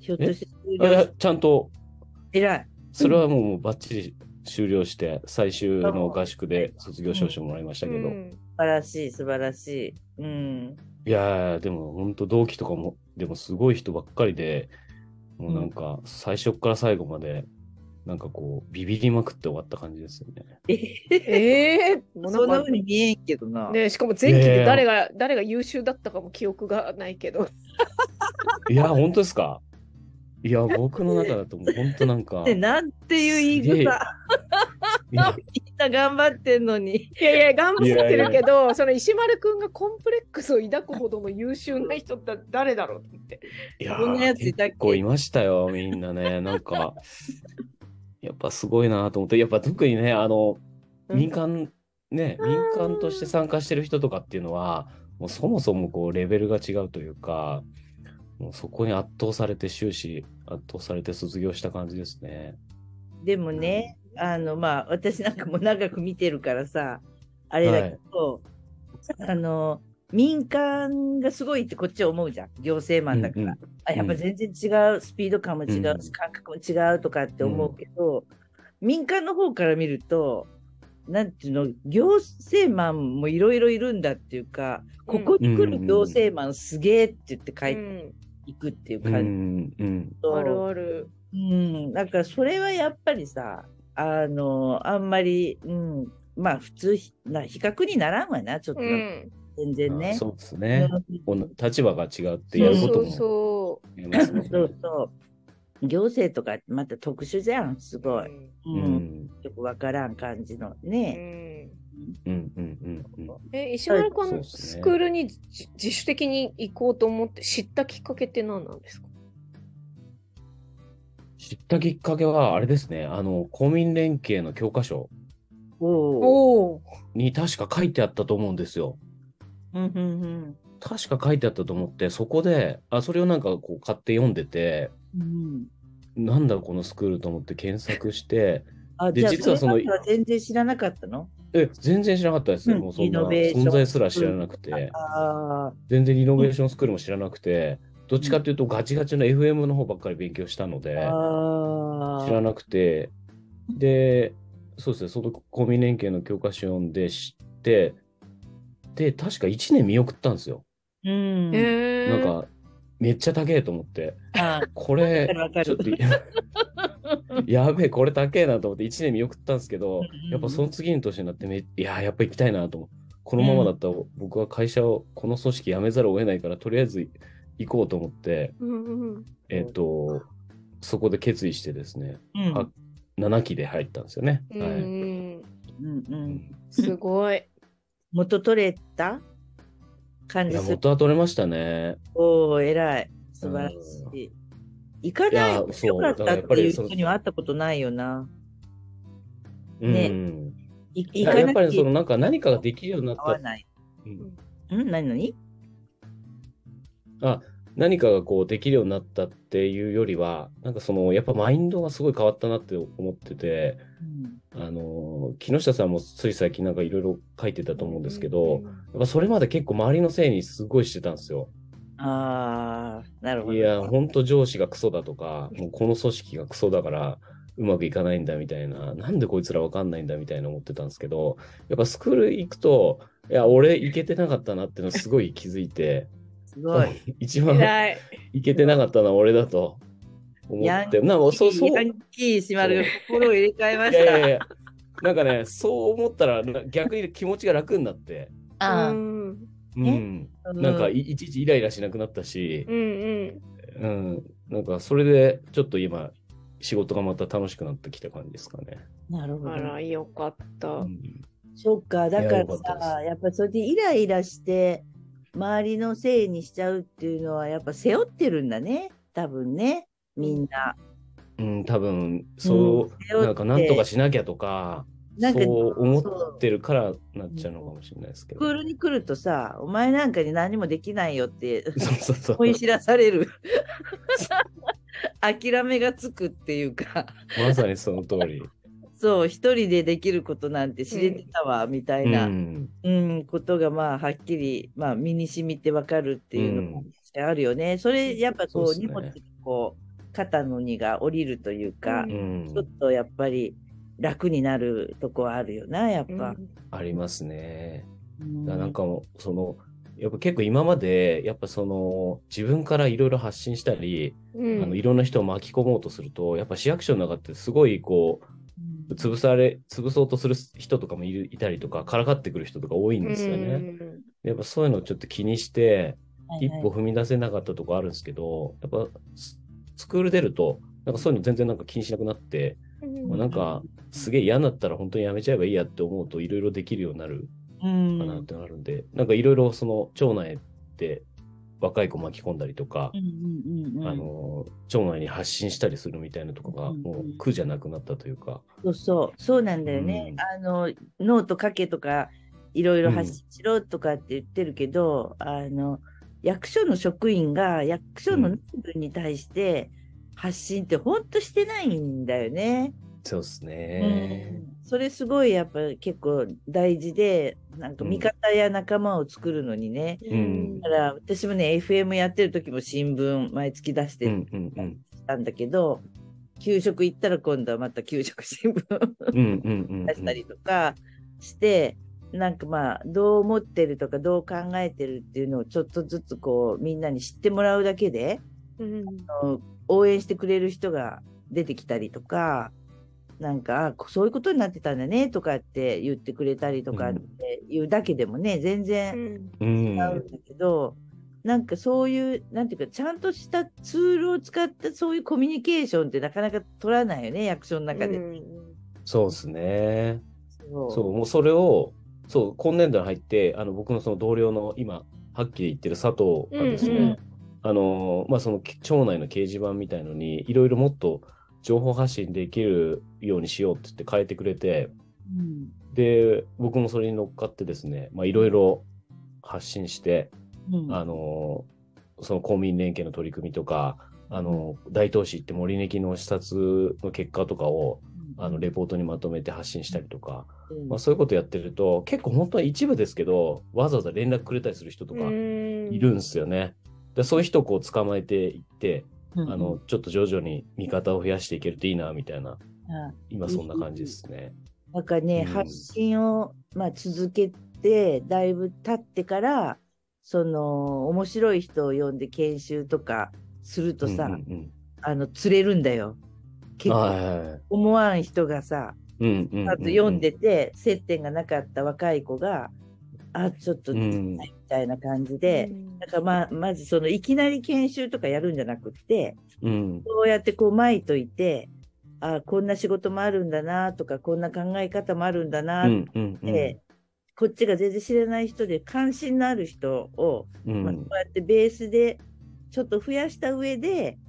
ひょっとして終了しちゃんと、偉い。それはもうもうバッチリ終了して、最終の合宿で卒業証書もらいましたけど。うん素晴らしい、素晴らしい。うん。いやー、でも本当同期とかも、でもすごい人ばっかりで、もうなんか最初から最後まで、なんかこう、ビビりまくって終わった感じですよね。ええもうそんなふうに見えんけどな。ね、しかも前期で誰が、誰が優秀だったかも記憶がないけど。いや、本当ですか？いや、僕の中だともう本当なんか、でなんていう言い草。みんな頑張ってんのに。いやいや、頑張ってるいやいけど、その石丸くんがコンプレックスを抱くほどの優秀な人って誰だろうって。いやそんなやついたっけ？結構いましたよ、みんなね。なんか、やっぱすごいなと思って、やっぱ特にね、あの、うん。民間、ね、民間として参加してる人とかっていうのは、もうそもそもこう、レベルが違うというか、もうそこに圧倒されて終始、圧倒されて卒業した感じですね。でもね、あの、まあ、私なんかも長く見てるからさ、あれだけど、あの、民間がすごいってこっちは思うじゃん。行政マンだから。うんうんあやっぱ全然違う、スピード感も違う、うん感覚も違うとかって思うけど、民間の方から見ると、なんていうの、行政マンもいろいろいるんだっていうか、ここに来る行政マンすげえって言って帰ってうん、いくっていうう感じん、うん。と、あるある。うん、だからそれはやっぱりさ、あの、あんまり、うん、まあ普通ひな、比較にならんわな、ちょっと、うん。全然ね。そうですね。うんこの立場が違うってやることそうもそありますね。そうそう。行政とかまた特殊じゃん、すう。ごい。ううんうん。よくわからん感じのんね。うんうん、うん、え、石丸くん、そうっすねスクールにじ自主的に行こうと思って知ったきっかけって何なんですか？知ったきっかけは、あれですね、あの、公民連携の教科書。に確か書いてあったと思うんですよ。うんうんうん確か書いてあったと思って、そこで、あ、それをなんかこう買って読んでて、うん。なんだこのスクールと思って検索して、あ、で実はその全然知らなかったの？え、全然知らなかったです。うんもうそんな存在すら知らなくて、ああ。全然リノベーションスクールも知らなくて、どっちかっていうとガチガチの FM の方ばっかり勉強したので。知らなくて、で、そうですね、その公民連携の教科書読んで知って、で、確か1年見送ったんですよ。うん。へえ。なんか、めっちゃ高えと思って、あ これちょっと、やべえ、これ高えなと思って1年見送ったんですけど、うんやっぱその次の年になってめ、いや、やっぱ行きたいなと思う。このままだったら僕は会社を、この組織辞めざるを得ないから、とりあえず行こうと思って、うんうん。えっ、と、そこで決意してですね、うんあ7期で入ったんですよね。うんはい。うんうん。すごい。元取れた感じする。元は取れましたね。おお、偉い。素晴らしい。行かないいやよかったっっていう人には会ったことないよな。うん。ねいややっぱりそのなんか何かができるようになった。うんん何何？あ、何かがこうできるようになったっていうよりは、なんかその、やっぱマインドがすごい変わったなって思ってて、あの、木下さんもつい最近なんかいろいろ書いてたと思うんですけど、やっぱそれまで結構周りのせいにすごいしてたんですよ。ああ、なるほど。いや、ほんと上司がクソだとか、もうこの組織がクソだからうまくいかないんだみたいな、なんでこいつらわかんないんだみたいな思ってたんですけど、やっぱスクール行くと、いや、俺いけてなかったなっていうのすごい気づいて、すごい。一番。いけてなかったのは俺だと。思って、なんかそう、そう、ヤンキー石丸が心を入れ替えまいした。やいやいや、なんかね、そう思ったらな逆に気持ちが楽になって、ああうんなんかいいちいちイライラしなくなったしう、んうん。うん、なんかそれでちょっと今、仕事がまた楽しくなってきた感じですかね。なるほどあ。ら、よかった。うんそっか、だからさ、やっぱそれでイライラして、周りのせいにしちゃうっていうのは、やっぱ背負ってるんだね。多分ね、みんな。うん、多分そう、うんなんかなんとかしなきゃとか、なんかそう思ってるからなっちゃうのかもしれないですけど。スクールに来るとさ、お前なんかに何もできないよってそうそうそう。思い知らされる。諦めがつくっていうか、まさにその通り。そう、一人でできることなんて知れてたわ、みたいうな、ん、うん、ことがまあはっきり、まあ、身に染みてわかるっていうのもあるよね。それやっぱこうね荷物がこう肩の荷が下りるというか、ううん。ちょっとやっぱり楽になるとこはあるよなやっぱ。ありますね。うん。だからなんかもうそのやっぱ結構今までやっぱその自分からいろいろ発信したり、うん。あのいろんな人を巻き込もうとするとやっぱ市役所の中ってすごいこううん。潰され潰そうとする人とかもいるいたりとかからかってくる人とか多いんですよね。やっぱそういうのをちょっと気にして一はいはい。歩踏み出せなかったとこあるんですけど、やっぱススクール出るとなんかそういうの全然なんか気にしなくなって、うんまあなんかすげえ嫌になったら本当にやめちゃえばいいやって思うといろいろできるようになるうん。かなってなるんで、なんかいろいろその町内で若い子巻き込んだりとかう、んうんうんうん。あの町内に発信したりするみたいなとかがうん。もう苦じゃなくなったというか、そうそう。そうなんだよね。うん。あのノート書けとかいろいろ発信しろとかって言ってるけど、あの役所の職員が役所の内部に対して発信って本当してないんだよね。そうですうね。ん。それすごいやっぱ結構大事でなんか味方や仲間を作るのにね、ん。だから私もね FM やってる時も新聞毎月出してたんだけど、給食行ったら今度はまた給食新聞出したりとかして、なんかまあどう思ってるとかどう考えてるっていうのをちょっとずつこうみんなに知ってもらうだけでうんあの応援してくれる人が出てきたりとかなんかあそういうことになってたんだねとかって言ってくれたりとかっていうだけでもね全う然んうん。違うん。だけど、なんかそういうなんていうかちゃんとしたツールを使ったそういうコミュニケーションってなかなか取らないよね役所の中で。うんそうですね。そう。そう、もうそれを、そう、今年度に入って、あの僕のその同僚の今、はっきり言ってる佐藤がですね、うん。うんあの、まあ、その町内の掲示板みたいのに、いろいろもっと情報発信できるようにしようって言って変えてくれて、うん。で、僕もそれに乗っかってですね、まあ、いろいろ発信して、うん。あの、その公民連携の取り組みとか、あの、大東市行って森根木の視察の結果とかを、あの、レポートにまとめて発信したりとか、うん。まあ、そういうことやってると、結構本当は一部ですけど、わざわざ連絡くれたりする人とかいるんですよね。でそういう人をこう捕まえていって、うんあの、ちょっと徐々に味方を増やしていけるといいな、みたいな、あ今そんな感じですね。なんかね、うん。発信を、まあ、続けて、だいぶ経ってから、その、面白い人を呼んで研修とかするとさ、うんうん。あの、釣れるんだよ。うん、結構。思わん人がさ、うんうんうんうん。あと読んでて、接点がなかった若い子が、あ、ちょっと、うん。みたいな感じで、だからまあ、まずその、いきなり研修とかやるんじゃなくって、うん。そうやってこう巻いといて、あこんな仕事もあるんだなとか、こんな考え方もあるんだなっうんうんうん。て、こっちが全然知らない人で関心のある人を、うん。まあ、こうやってベースでちょっと増やした上で、うん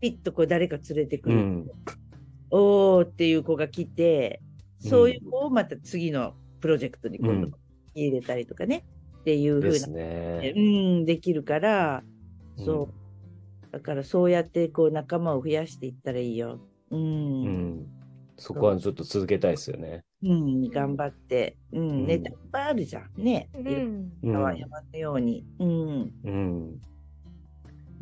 ピッとこう誰か連れてくる。うんおーっていう子が来て、そういう子をまた次のプロジェクトに今度入れたりとかね、っていう風な、ですね。うん、できるから、そう。うんだからそうやってこう仲間を増やしていったらいいよ。うん。ううん、ん。そこはちょっと続けたいですよね。頑張って。うん、うんネタいっぱいあるじゃん。ね。うんんうんな山のように。うん。うん。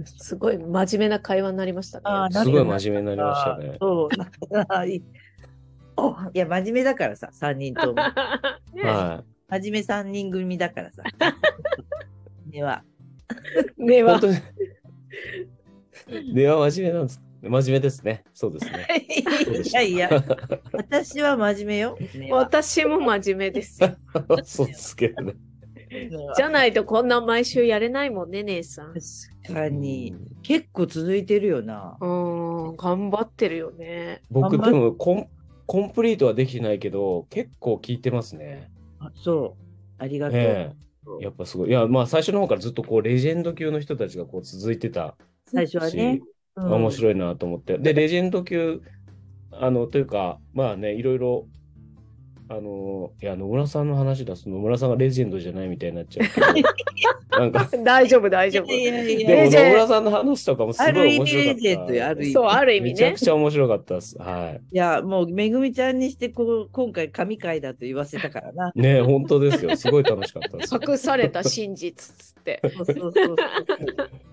すごい真面目な会話になりましたね。すごい真面目になりましたね。そう。いい おいや、真面目だからさ、3人とも。ねは真面目3人組だからさ。では。い。ねは。根は真面目なんです。真面目ですね。そうですね。いやいや、私は真面目よ。私も真面目ですよ。そうですけどね。じゃないとこんな毎週やれないもんね、姉さん。確かに。結構続いてるよな。うん、頑張ってるよね。僕、でもコン、コンプリートはできてないけど、結構聞いてますね。あそう。ありがとう。ええやっぱすごい。いや、まあ最初の方からずっとこう、レジェンド級の人たちがこう続いてた最初はねし。、うん面白いなと思って。で、レジェンド級、あの、というか、まあね、いろいろ、あの、いや、野村さんの話出すと野村さんがレジェンドじゃないみたいになっちゃうけど。なんか、大丈夫、大丈夫。でも野村さんの話とかもすごいある意味面白かった。レジェンドよある意味そう、ある意味ねめちゃく。ちゃ面白かったです。はいや、もう、めぐみちゃんにしてこう、今回、神回だと言わせたからな。い。ね本当ですよ。すごい楽しかったです。隠された真実つって。そうそうそうそう。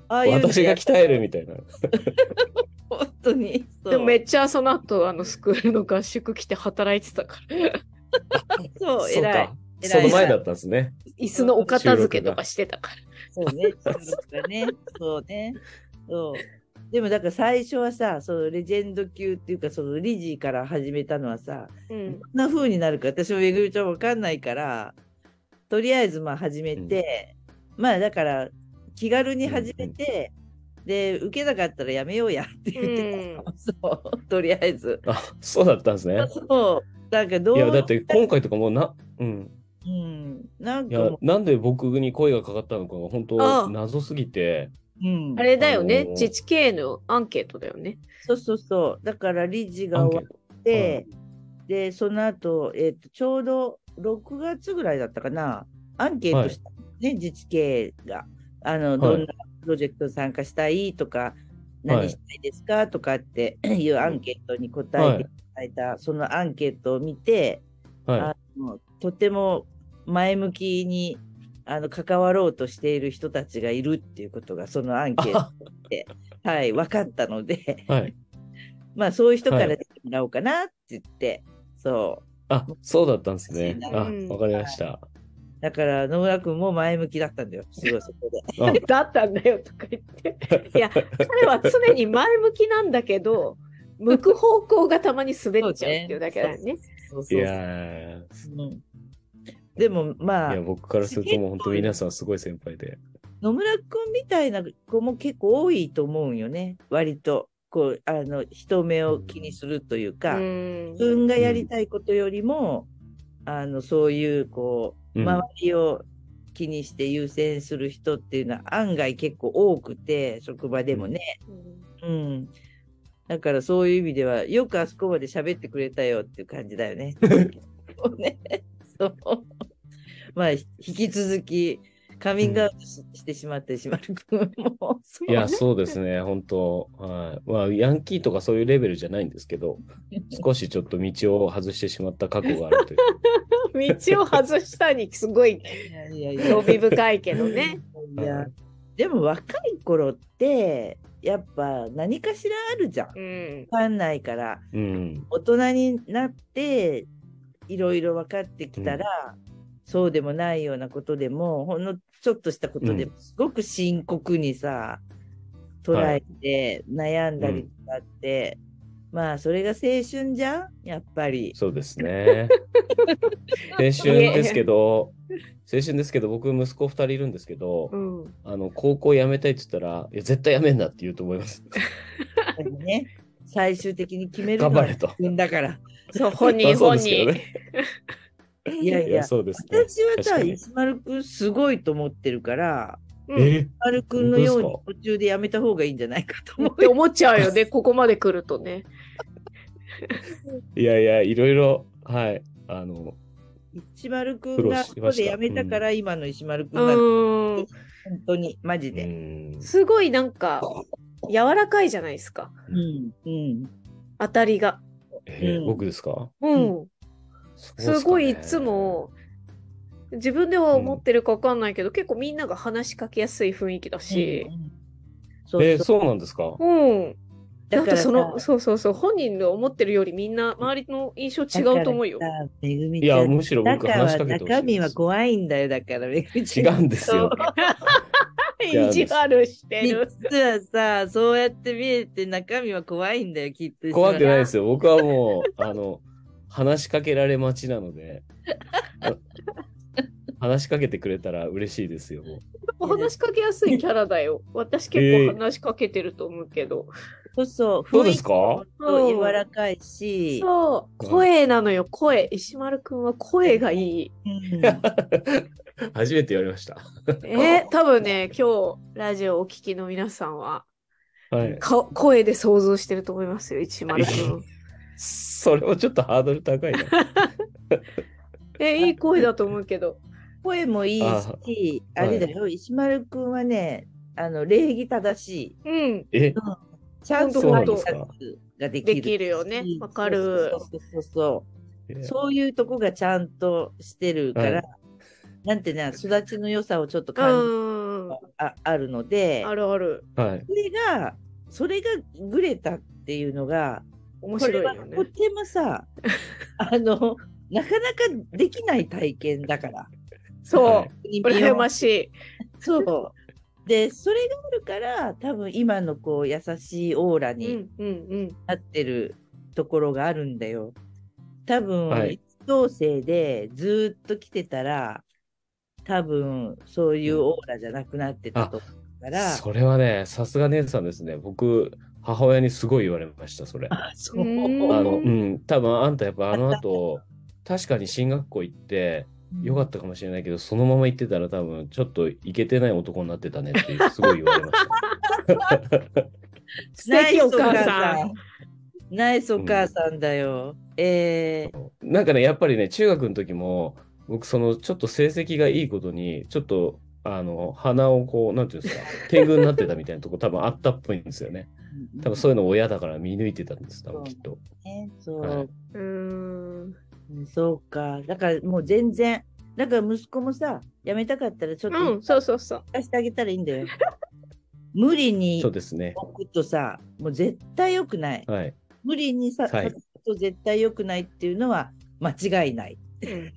ああいうの私が鍛えるみたいな。本当に。でもめっちゃその後、あの、スクールの合宿来て働いてたから。そう、偉い。その前だったんですね。椅子のお片付けとかしてたから。そうね。そうね。そうね。そう。でもだから最初はさ、そのレジェンド級っていうか、そのリジーから始めたのはさ、うん。どんな風になるか私もめぐみちゃんわかんないから、とりあえずまあ始めて、まあだから気軽に始めて、で、受けなかったらやめようやって言ってた、そう、とりあえず。あ、そうだったんですね。そう。なんかどういや、だって今回とかもな、うん。うん、なんいやなんで僕に声がかかったのかが本当謎すぎて、う、うんあ、れだよねあの。ー自治系のアンケートだよね。そうそうそう。だから理事が終わト。って、で、その後、えっ、と、ちょうど6月ぐらいだったかな、アンケートした、ね、自治系が。あの、どんなプロジェクトに参加したいとか、何したいですかとかっていうアンケートに答えてだいた、そのアンケートを見て、はあのとても前向きにあの関わろうとしている人たちがいるっていうことがそのアンい。ケートで、はい、分かったので、はい。まあそういう人かはいら出てもらおうかなって言って、そう。あ、そうだったんですね。あ、うんわかりました。だから野村君も前向きだったんだよ、すごいそこで。あ だったんだよとか言って。いや、彼は常に前向きなんだけど、向く方向がたまに滑っちゃうっていうだけだよね。そうそういやーうんでもまあいや、、僕からするともう本当皆さんすごい先輩で。野村君みたいな子も結構多いと思うんよね、割と。こう、あの、人目を気にするといううか、ん自。分がやりたいことよりも、あの、そういう、こう、うん周りを気にして優先する人っていうのは案外結構多くて、職場でもね。うん。だからそういう意味では、よくあそこまで喋ってくれたよっていう感じだよね。そうねそう。まあ、引き続き、カミングアウトし,、してしまった石丸君も。そういや、そうですね、本当。はい。まあ、ヤンキーとかそういうレベルじゃないんですけど、少しちょっと道を外してしまった過去があるという。道を外したにすごい興味深いけどね。いやでも若い頃って、やっぱ何かしらあるじゃん。うん。わかんないから。うん。大人になっていろいろ分かってきたら、そうでもないようなことでもほんのちょっとしたことでもすごく深刻にさ、捉えて悩んだりとかって、まあそれが青春じゃんやっぱり。そうですね。青春ですけど、青春ですけど、僕、息子2人いるんですけど、うん。あの、高校辞めたいって言ったら、いや、絶対辞めんなって言うと思います。ね、最終的に決めるのだから。そう、本人本人。ね。いやいや、そうですね。私はさ、石丸くんすごいと思ってるから、石丸くんのように本途中でやめた方がいいんじゃないかと思うって思っちゃうよね、ここまで来るとね。いやいや、いろいろ、はい。あの、石丸くんがここで辞めたから今の石丸くんうが。本当にマジうで。ん。すごいなんか、柔らかいじゃないですか。うんうん当たりが。うんえー僕ですか？うん。そうっすごいいつも、自分では思ってるかわかんないけど、結構みんなが話しかけやすい雰囲気だしう、んそうえーそうそうなんですか？うん。だからさその、そうそうそう、本人の思ってるよりみんな周りの印象違うと思うよ。めぐみいや、ちゃんむしろ僕話しかけてほしいです。中身は怖いんだよ、だからめぐみちゃん。違うんですよ。意地悪してる。実はさ、そうやって見えて中身は怖いんだよ、きっと。怖くないですよ。僕はもう、あの、話しかけられ待ちなので、あ話しかけてくれたら嬉しいですよ。もう話しかけやすいキャラだよ。私結構話しかけてると思うけど。そうそう。そうですか？柔らかいし、そう、声なのよ、声。石丸くんは声がいい。うん初めて言われました。えー、多分ね、今日ラジオお聞きの皆さんは、はい。か声で想像してると思いますよ、石丸くん。それもちょっとハードル高いな。え、いい声だと思うけど。声もいいあし、あれだよ、石丸くんはね、あの礼儀正しい。うん、え、ちゃんと挨拶ができる。できるよねしわかるそうそうそうそう。そういうとこがちゃんとしてるから、はいなんてね、育ちの良さをちょっとう感じああるので、あるある。はい。それが、それがグレたっていうのが、面これは白いよねと。てもさ、あの、なかなかできない体験だから。そはう、羨ましい。そう。で、それがあるから、多分今のこう優しいオーラうにんうんうん。なってるところがあるんだよ。多分、はい一等生でずーっと来てたら、多分そういうオーラじゃなくなってたと思うから、それはね、さすが姉さんですね。僕、母親にすごい言われました、それ。ああ そううんの、うん、多分あんたやっぱあの後、確かに進学校行って、よかったかもしれないけど、そのまま行ってたら多分ちょっとイケてない男になってたねって すごい言われました。素敵お母さん。ナイスお母さんだよ。えー、なんかね、やっぱりね、中学の時も、僕、その、ちょっと成績がいいことに、ちょっと、あの、鼻をこう、なんていうんですか、天狗になってたみたいなとこ多分あったっぽいんですよね。多分そういうの親だから見抜いてたんです、多分きっと。ねそう、はいうーん。うんそうか。だからもう全然、だから息子もさ、辞めたかったらちょっとうん、そうそうそう。出してあげたらいいんだよ。無理にそうですね。置くとさ、もう絶対良くない。はい。無理にさ、はいと絶対良くないっていうのは間違いない。うん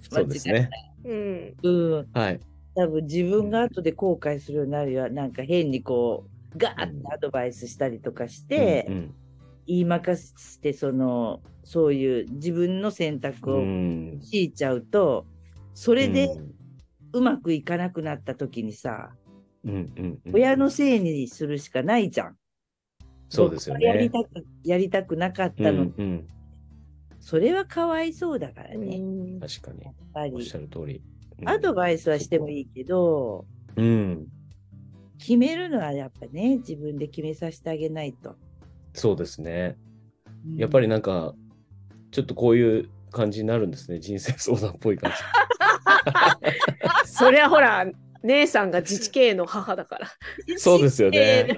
そうですね。うん。うん。はい。多分自分が後で後悔するようになるよ。なんか変にこう、ガーッてアドバイスしたりとかして、うん言いまかして、その、そういう自分の選択を強いちゃうと、それでうまくいかなくなった時にさ、うんうんうん親のせいにするしかないじゃん。そうですよね。やりたく、やりたくなかっうたの、んうん。それはかわいそうだからうね、やっん確かに。ぱりおっし。ゃる通り。うんアドバイスはしてもいいけど、うん。決めるのはやっぱね、自分で決めさせてあげないと。そうですね。うんやっぱりなんか、ちょっとこういう感じになるんですね。人生相談っぽい感 そりゃほら、姉さんが自治系の母だから。じ。そうですよね。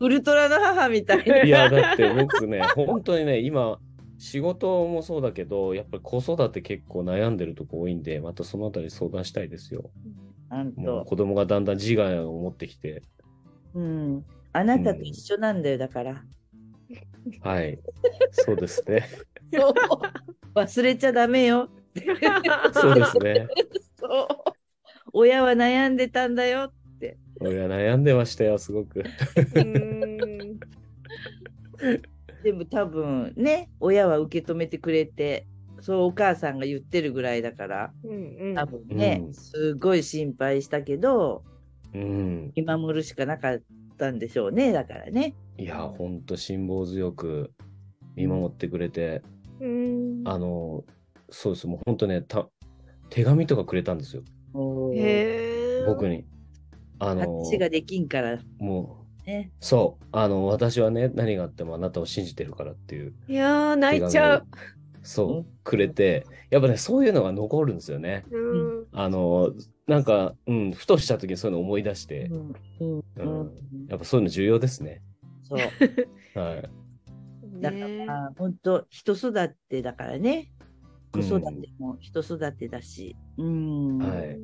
ウルトラの母みたいな。いや、だって僕ね、本当にね、今、仕事もそうだけど、やっぱり子育て結構悩んでるとこ多いんで、またそのあたり相談したいですよ。なんと、もう子供がだんだん自我を持ってきて、うん。あなたと一緒なんだよ、だから。はい。そうですね。そう。忘れちゃダメよ。そうですね。そう。親は悩んでたんだよ。親悩んでましたよ、すごく。うんでも多分ね、親は受け止めてくれて、そうお母さんが言ってるぐらいだから、うんうん多分ね、うんすごい心配したけど、うん。見守るしかなかったんでしょうね、だからね。いや、ほんと辛抱強く見守ってくれて、うんあの、そうです、もう本当ね、た手紙とかくれたんですよ。僕に。あの、話ができんからもう、ね。そう、あの、私はね、何があってもあなたを信じてるからっていういやー、泣いちゃう。そう、うんくれて、やっぱね、そういうのが残るんですよね。うんあの、なんか、うん、ふとした時にそういうの思い出して、うんうんやっぱそういうの重要ですね。そう。はい。だから本当人育てだからね。子育うんても人育てだし。うん。はい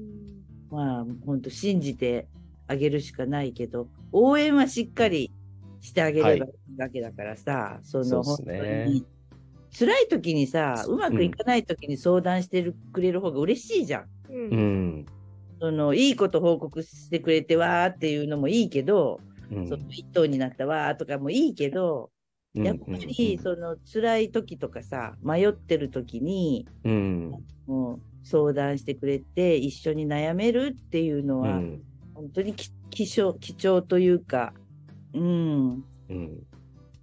まあ、本当信じてあげるしかないけど、応援はしっかりしてあげればいいわけだからさ、その、そうっすね本当に辛い時にさ、うまくいかない時に相談してる、くれる方が嬉しいじゃん。うんうん。そのいいこと報告してくれてわーっていうのもいいけど、うんその一等になったわーとかもいいけど、やっぱりその辛い時とかさ、迷ってる時に、うん。もう相談してくれて一緒に悩めるっていうのは、うん。本当にき貴重貴重というか、うん、うん。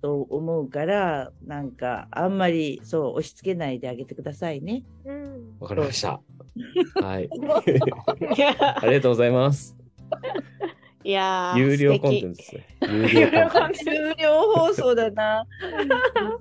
と思うから、なんかあんまりそう押し付けないであげてくださいね。うんわかりました。はい。ありがとうございます。いやー有料コンテ素ンツですね。有有料コンテンツ。有料放送だな。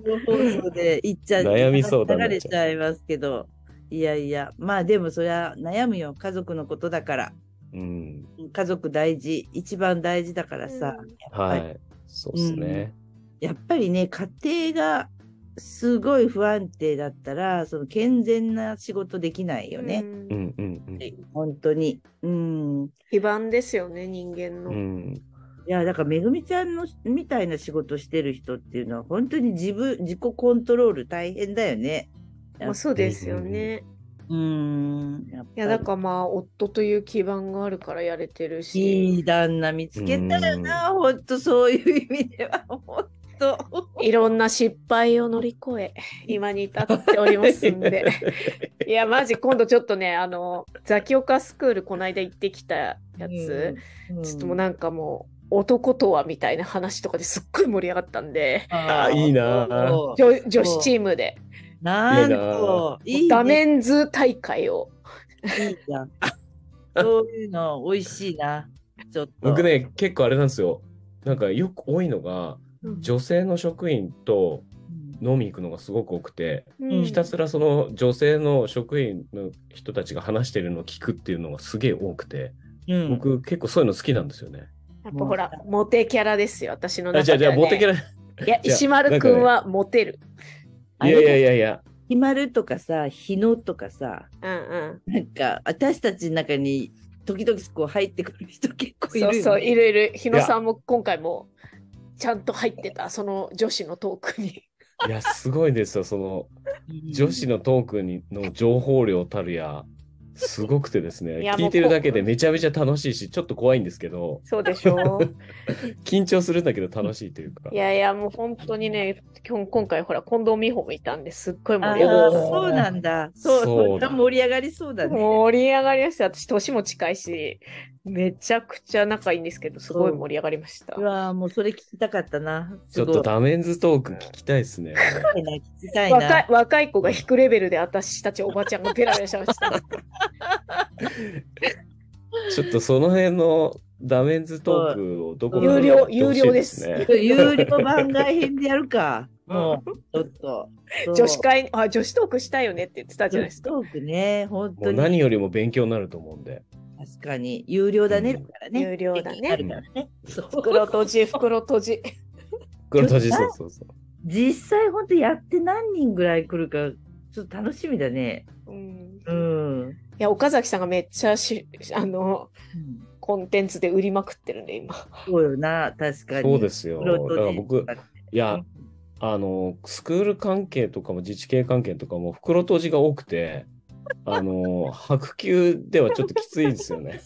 有料放送で言っちゃう。悩み相談にな流れっちゃいますけど。いやいや、まあでもそりゃ悩むよ。家族のことだから。うん。家族大事。一番大事だからさ。うんはい。そうですね。やっぱりね、家庭がすごい不安定だったら、その健全な仕事できないよ敵ね。うんうんうんうん。本当に。うん。基盤ですよね、人間の。うん。いや、だからめぐみちゃんのみたいな仕事してる人っていうのは、本当に自分、自己コントロール大変だよね。まあ、そうですよね。うーん。いや、だからまあ、夫という基盤があるからやれてるし。いい旦那見つけたよな、本当そういう意味では、本当。いろんな失敗を乗り越え、今に至っておりますんで。いや、マジ、今度ちょっとね、あの、ザキオカスクール、この間行ってきたやつ、うん、ちょっともうなんかもう、男とはみたいな話とかですっごい盛り上がったんで、あいいな女女子チームで、なんと、いいねダメンズ大会を。いいじゃん。そういうの美味しいな。ちょっと。僕ね、結構あれなんですよ。なんかよく多いのが、女性の職員とうん、飲み行くのがすごく多くて、うんひたすらその女性の職員の人たちが話してるのを聞くっていうのがすげえ多くて、うん、僕結構そういうの好きなんですよね。やっぱほら、モテキャラですよ、私のあ中では、ね。じゃあ、じゃあ、モテキャラ。いや、石丸くんはモテる。あれいやいやいやいや。決まるとかさ、日野とかさ、うんうん。なんか私たちの中に時々こう入ってくる人結構いるよ、ね。そうそう、いるいる。日野さんも今回もちゃんと入ってた、その女子のトークに。いや、すごいですよ。その、うん女子のトークにの情報量たるや、すごくてですねいや、聞いてるだけでめちゃめちゃ楽しいし、ちょっと怖いんですけど、そうでしょ 緊張するんだけど楽しいというかい。やいや、もう本当にね、今日今回ほら、近藤美穂もいたんですっごいあ盛り上がっーそうなんだ。そう、そうだそんな盛り上がりそうだた。ね。盛り上がりました。私、年も近いし、めちゃくちゃ仲いいんですけど、すごい盛り上がりましたう。わーもうそれ聞きたかったな。ちょっとダメンズトーク聞きたいですね。聞きたいな。若い若い子が引くレベルで私たちおばちゃんがペラペラしました。ちょっとその辺のダメンズトークをどこか有料有料ですね。有料番外編でやるか。もう、ちょっと。女子会、あ、女子トークしたいよねって言ってたじゃないですか。トークね、本も当に。う何よりも勉強になると思うんで。確かに。有料だね、うんだからね。有料だねね。袋閉じ、袋閉じ。黒閉じそうそうそう。実際本当やって何人ぐらい来るか、ちょっと楽しみだね。うんうん。いや、岡崎さんがめっちゃし、あの、コンテンツで売りまくってるんで、今。そうよな、確かに。そうですよ。だから僕、いやうん、あの、スクール関係とかも自治系関係とかも袋閉じが多くて、あの、白球ではちょっときついですよね。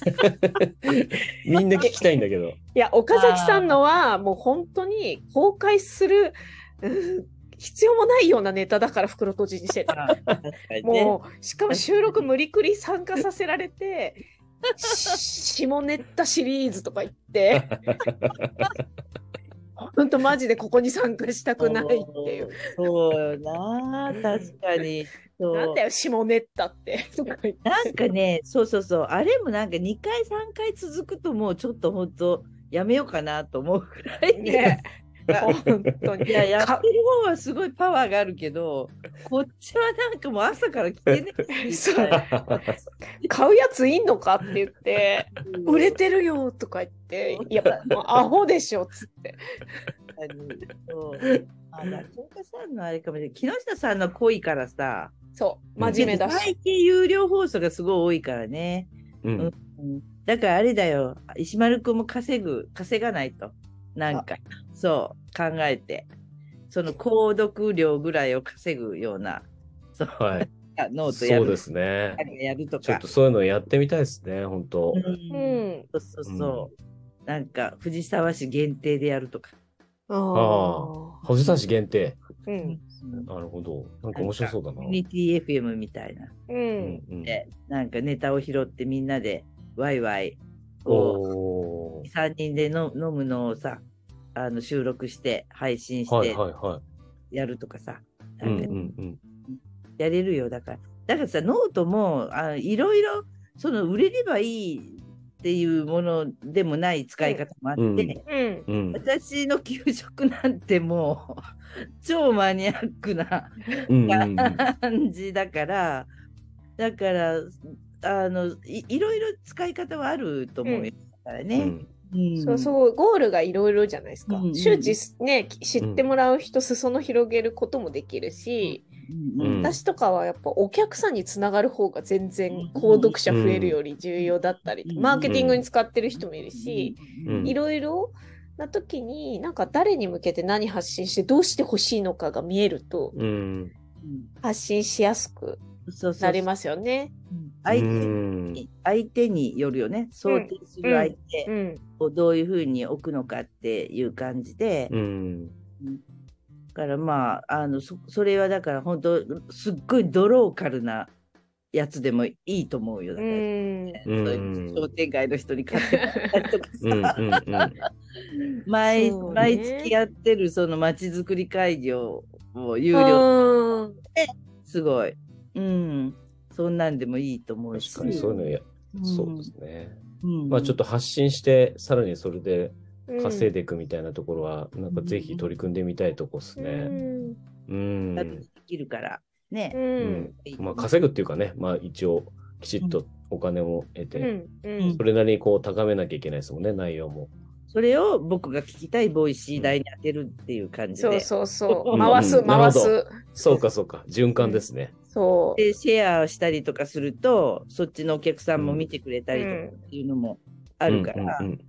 みんな聞きたいんだけど。いや、岡崎さんのは、もう本当に公開する、うん必要もないようなネタだから袋閉じにしてた。もう、しかも収録無理くり参加させられて、し下ネタシリーズとか言って、本当マジでここに参加したくないっていう。そうよな、確かに。なんだよ、下ネタってなんかね、そうそうそう、あれもなんか2回、3回続くともうちょっと本当やめようかなと思うくらいね。本当に。いや、やかってる方はすごいパワーがあるけど、こっちはなんかもう朝から来てね。そう 買うやついんのかって言って、売れてるよとか言って、いや、もうアホでしょっつって。あ、中岡さんのあれかもしれない。木下さんの濃いからさ、そう、真面目だ最し。近有料放送がすごい多いからね。うん。うんだからあれだよ、石丸くんも稼ぐ、稼がないと。なんか、そう、考えて。その購読料ぐらいを稼ぐような、そう、はい。ノートやるそうですね。やるとかちょっと。そういうのやってみたいですね、本当。ううんん。そうそうそう。なんか藤沢市限定でやるとか。ああ。藤沢市限定。うん。なるほど。なんか面白そうだな。コミュニティ FM みたいな。う。うんんうんで、なんかネタを拾ってみんなでワイワイ、こおう、3人での飲むのをさ、あの収録して配信してやるとかさ、い。うんなかうんんうん。やれるよ。だから、だからさ、ノートもあいろいろ、その売れればいいっていうものでもない使い方もあって、うんうん。うん私の給食なんてもう 超マニアックな感じだから、だからあのいいろいろ使い方はあると思うからね。うんうん。そうそう、ゴールがいろいろじゃないですか。うんう。ん周知すね、知ってもらう人、裾野広げることもできるし、うんうんうん。私とかはやっぱお客さんにつながる方が全然うん購読者増えるより重要だったりうんマーケティングに使ってる人もいるし、うんいろいろな時に、なんか誰に向けて何発信してどうしてほしいのかが見えると、発信しやすくなりますよね。うん相手うんに相手によるよね。想定する相手うん。をどういうふうに置くのかっていう感じで、うんだからまあ、あのそそれはだから本当、すっごいドローカルなやつでもいいと思うよ。だうからん。そういう商店街の人に買ってもらったりとかうんさ、うんうん毎毎月やってるそのまちづくり会議をもう有料、うんすごい。うん。そんなんでもいいと思うし。確かにそういうのや、うんそうですね。うんまあちょっと発信して、さらにそれでうん稼いでいくみたいなところは、なんかぜひ取り組んでみたいとこですうね。んうん。できるから。ね。ううんんまあ稼ぐっていうかね、まあ一応きちっとお金を得て、うんうんそれなりにこう高めなきゃいけないですもんね、内容も。それを僕が聞きたい Voicy 代に当てるっていう感じで。そうそうそうう。ん回す、うんなるほど回す。そうかそうか、循環ですね。そう。で、シェアしたりとかすると、そっちのお客さんも見てくれたりとかっていうのもあるから、うんうん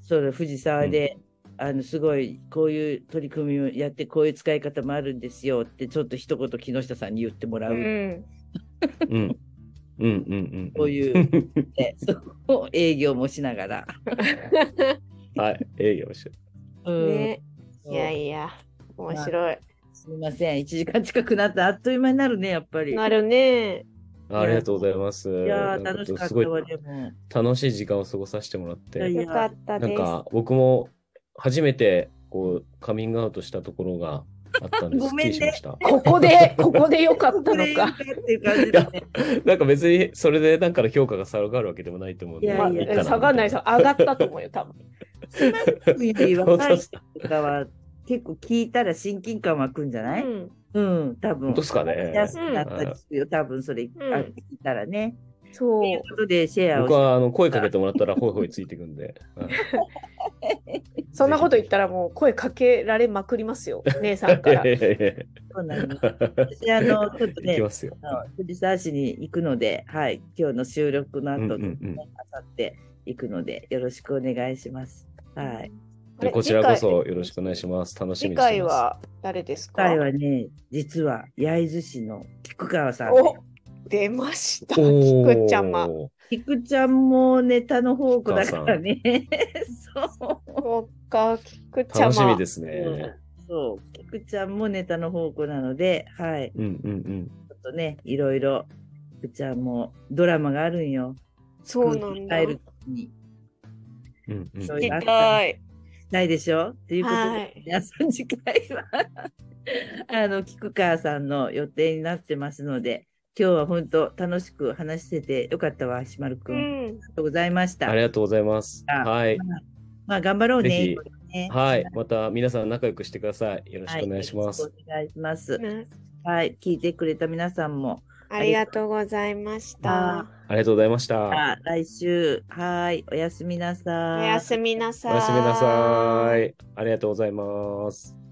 それ藤沢で、あのすごいこういう取り組みをやってこういう使い方もあるんですよってちょっと一言木下さんに言ってもらう、うん。うん。うん。うんうんうん。こういうねそう営業もしながら。はい、営業して。うんね。いやいや、面白い。すみません、1時間近くなったあっという間になるね、やっぱり。なるね。ありがとうございます。いや楽しかっすごいたわ、でも。楽しい時間を過ごさせてもらって、よかったです。なんか僕も初めてこうカミングアウトしたところがあったんで、すっきごめんねりしました。ここで、ここでよかったのか。なんか別にそれでなんかの評価が下がるわけでもないと思うんで、いやいや下がんないですよ。上がったと思うよ、多分。より若い人は結構聞いたら親近感湧くんじゃない？うんうん、多分。本当ですかね安くなったりするよ、多分それ、んあ聞いたらね。そということで、シェアを僕はあの声かけてもらったらホイホイついていくんで。はい そんなこと言ったらもう声かけられまくりますよ、姉さんから。そうなの私、あの、ちょっとね、藤沢市に行くので、はい、今日の収録の後、うんうんうんあさって行くので、よろしくお願いします。はい。あれこちらこそよろしくお願いします。楽しみ次にしてます。回は誰ですか？今回はね、実は焼津市の菊川さん。お出ました、菊ちゃま。菊ちゃんもネタの宝庫だからね。そう。そうか、菊ちゃま。楽しみですね。そう。菊ちゃんもネタの宝庫なので、はい。うんうんうん。ちょっとね、いろいろ、菊ちゃんもドラマがあるんよ。そうなんだ。うんうん聞きたい。ないでしょ？ということで、はい皆さん次回は あの菊川さんの予定になってますので今日は本当楽しく話しててよかったわしまるく、うんん。ありがとうございましたありがとうございます。あはい。まあ頑張ろうねねはい。また皆さん仲良くしてください。よろしくお願いします。はよろしくお願いしますねはい聞いてくれた皆さんもありがとうございました。ありがとうございました。あ来週はいおやすみなさいおやすみなさい。おやすみなさい。ありがとうございます。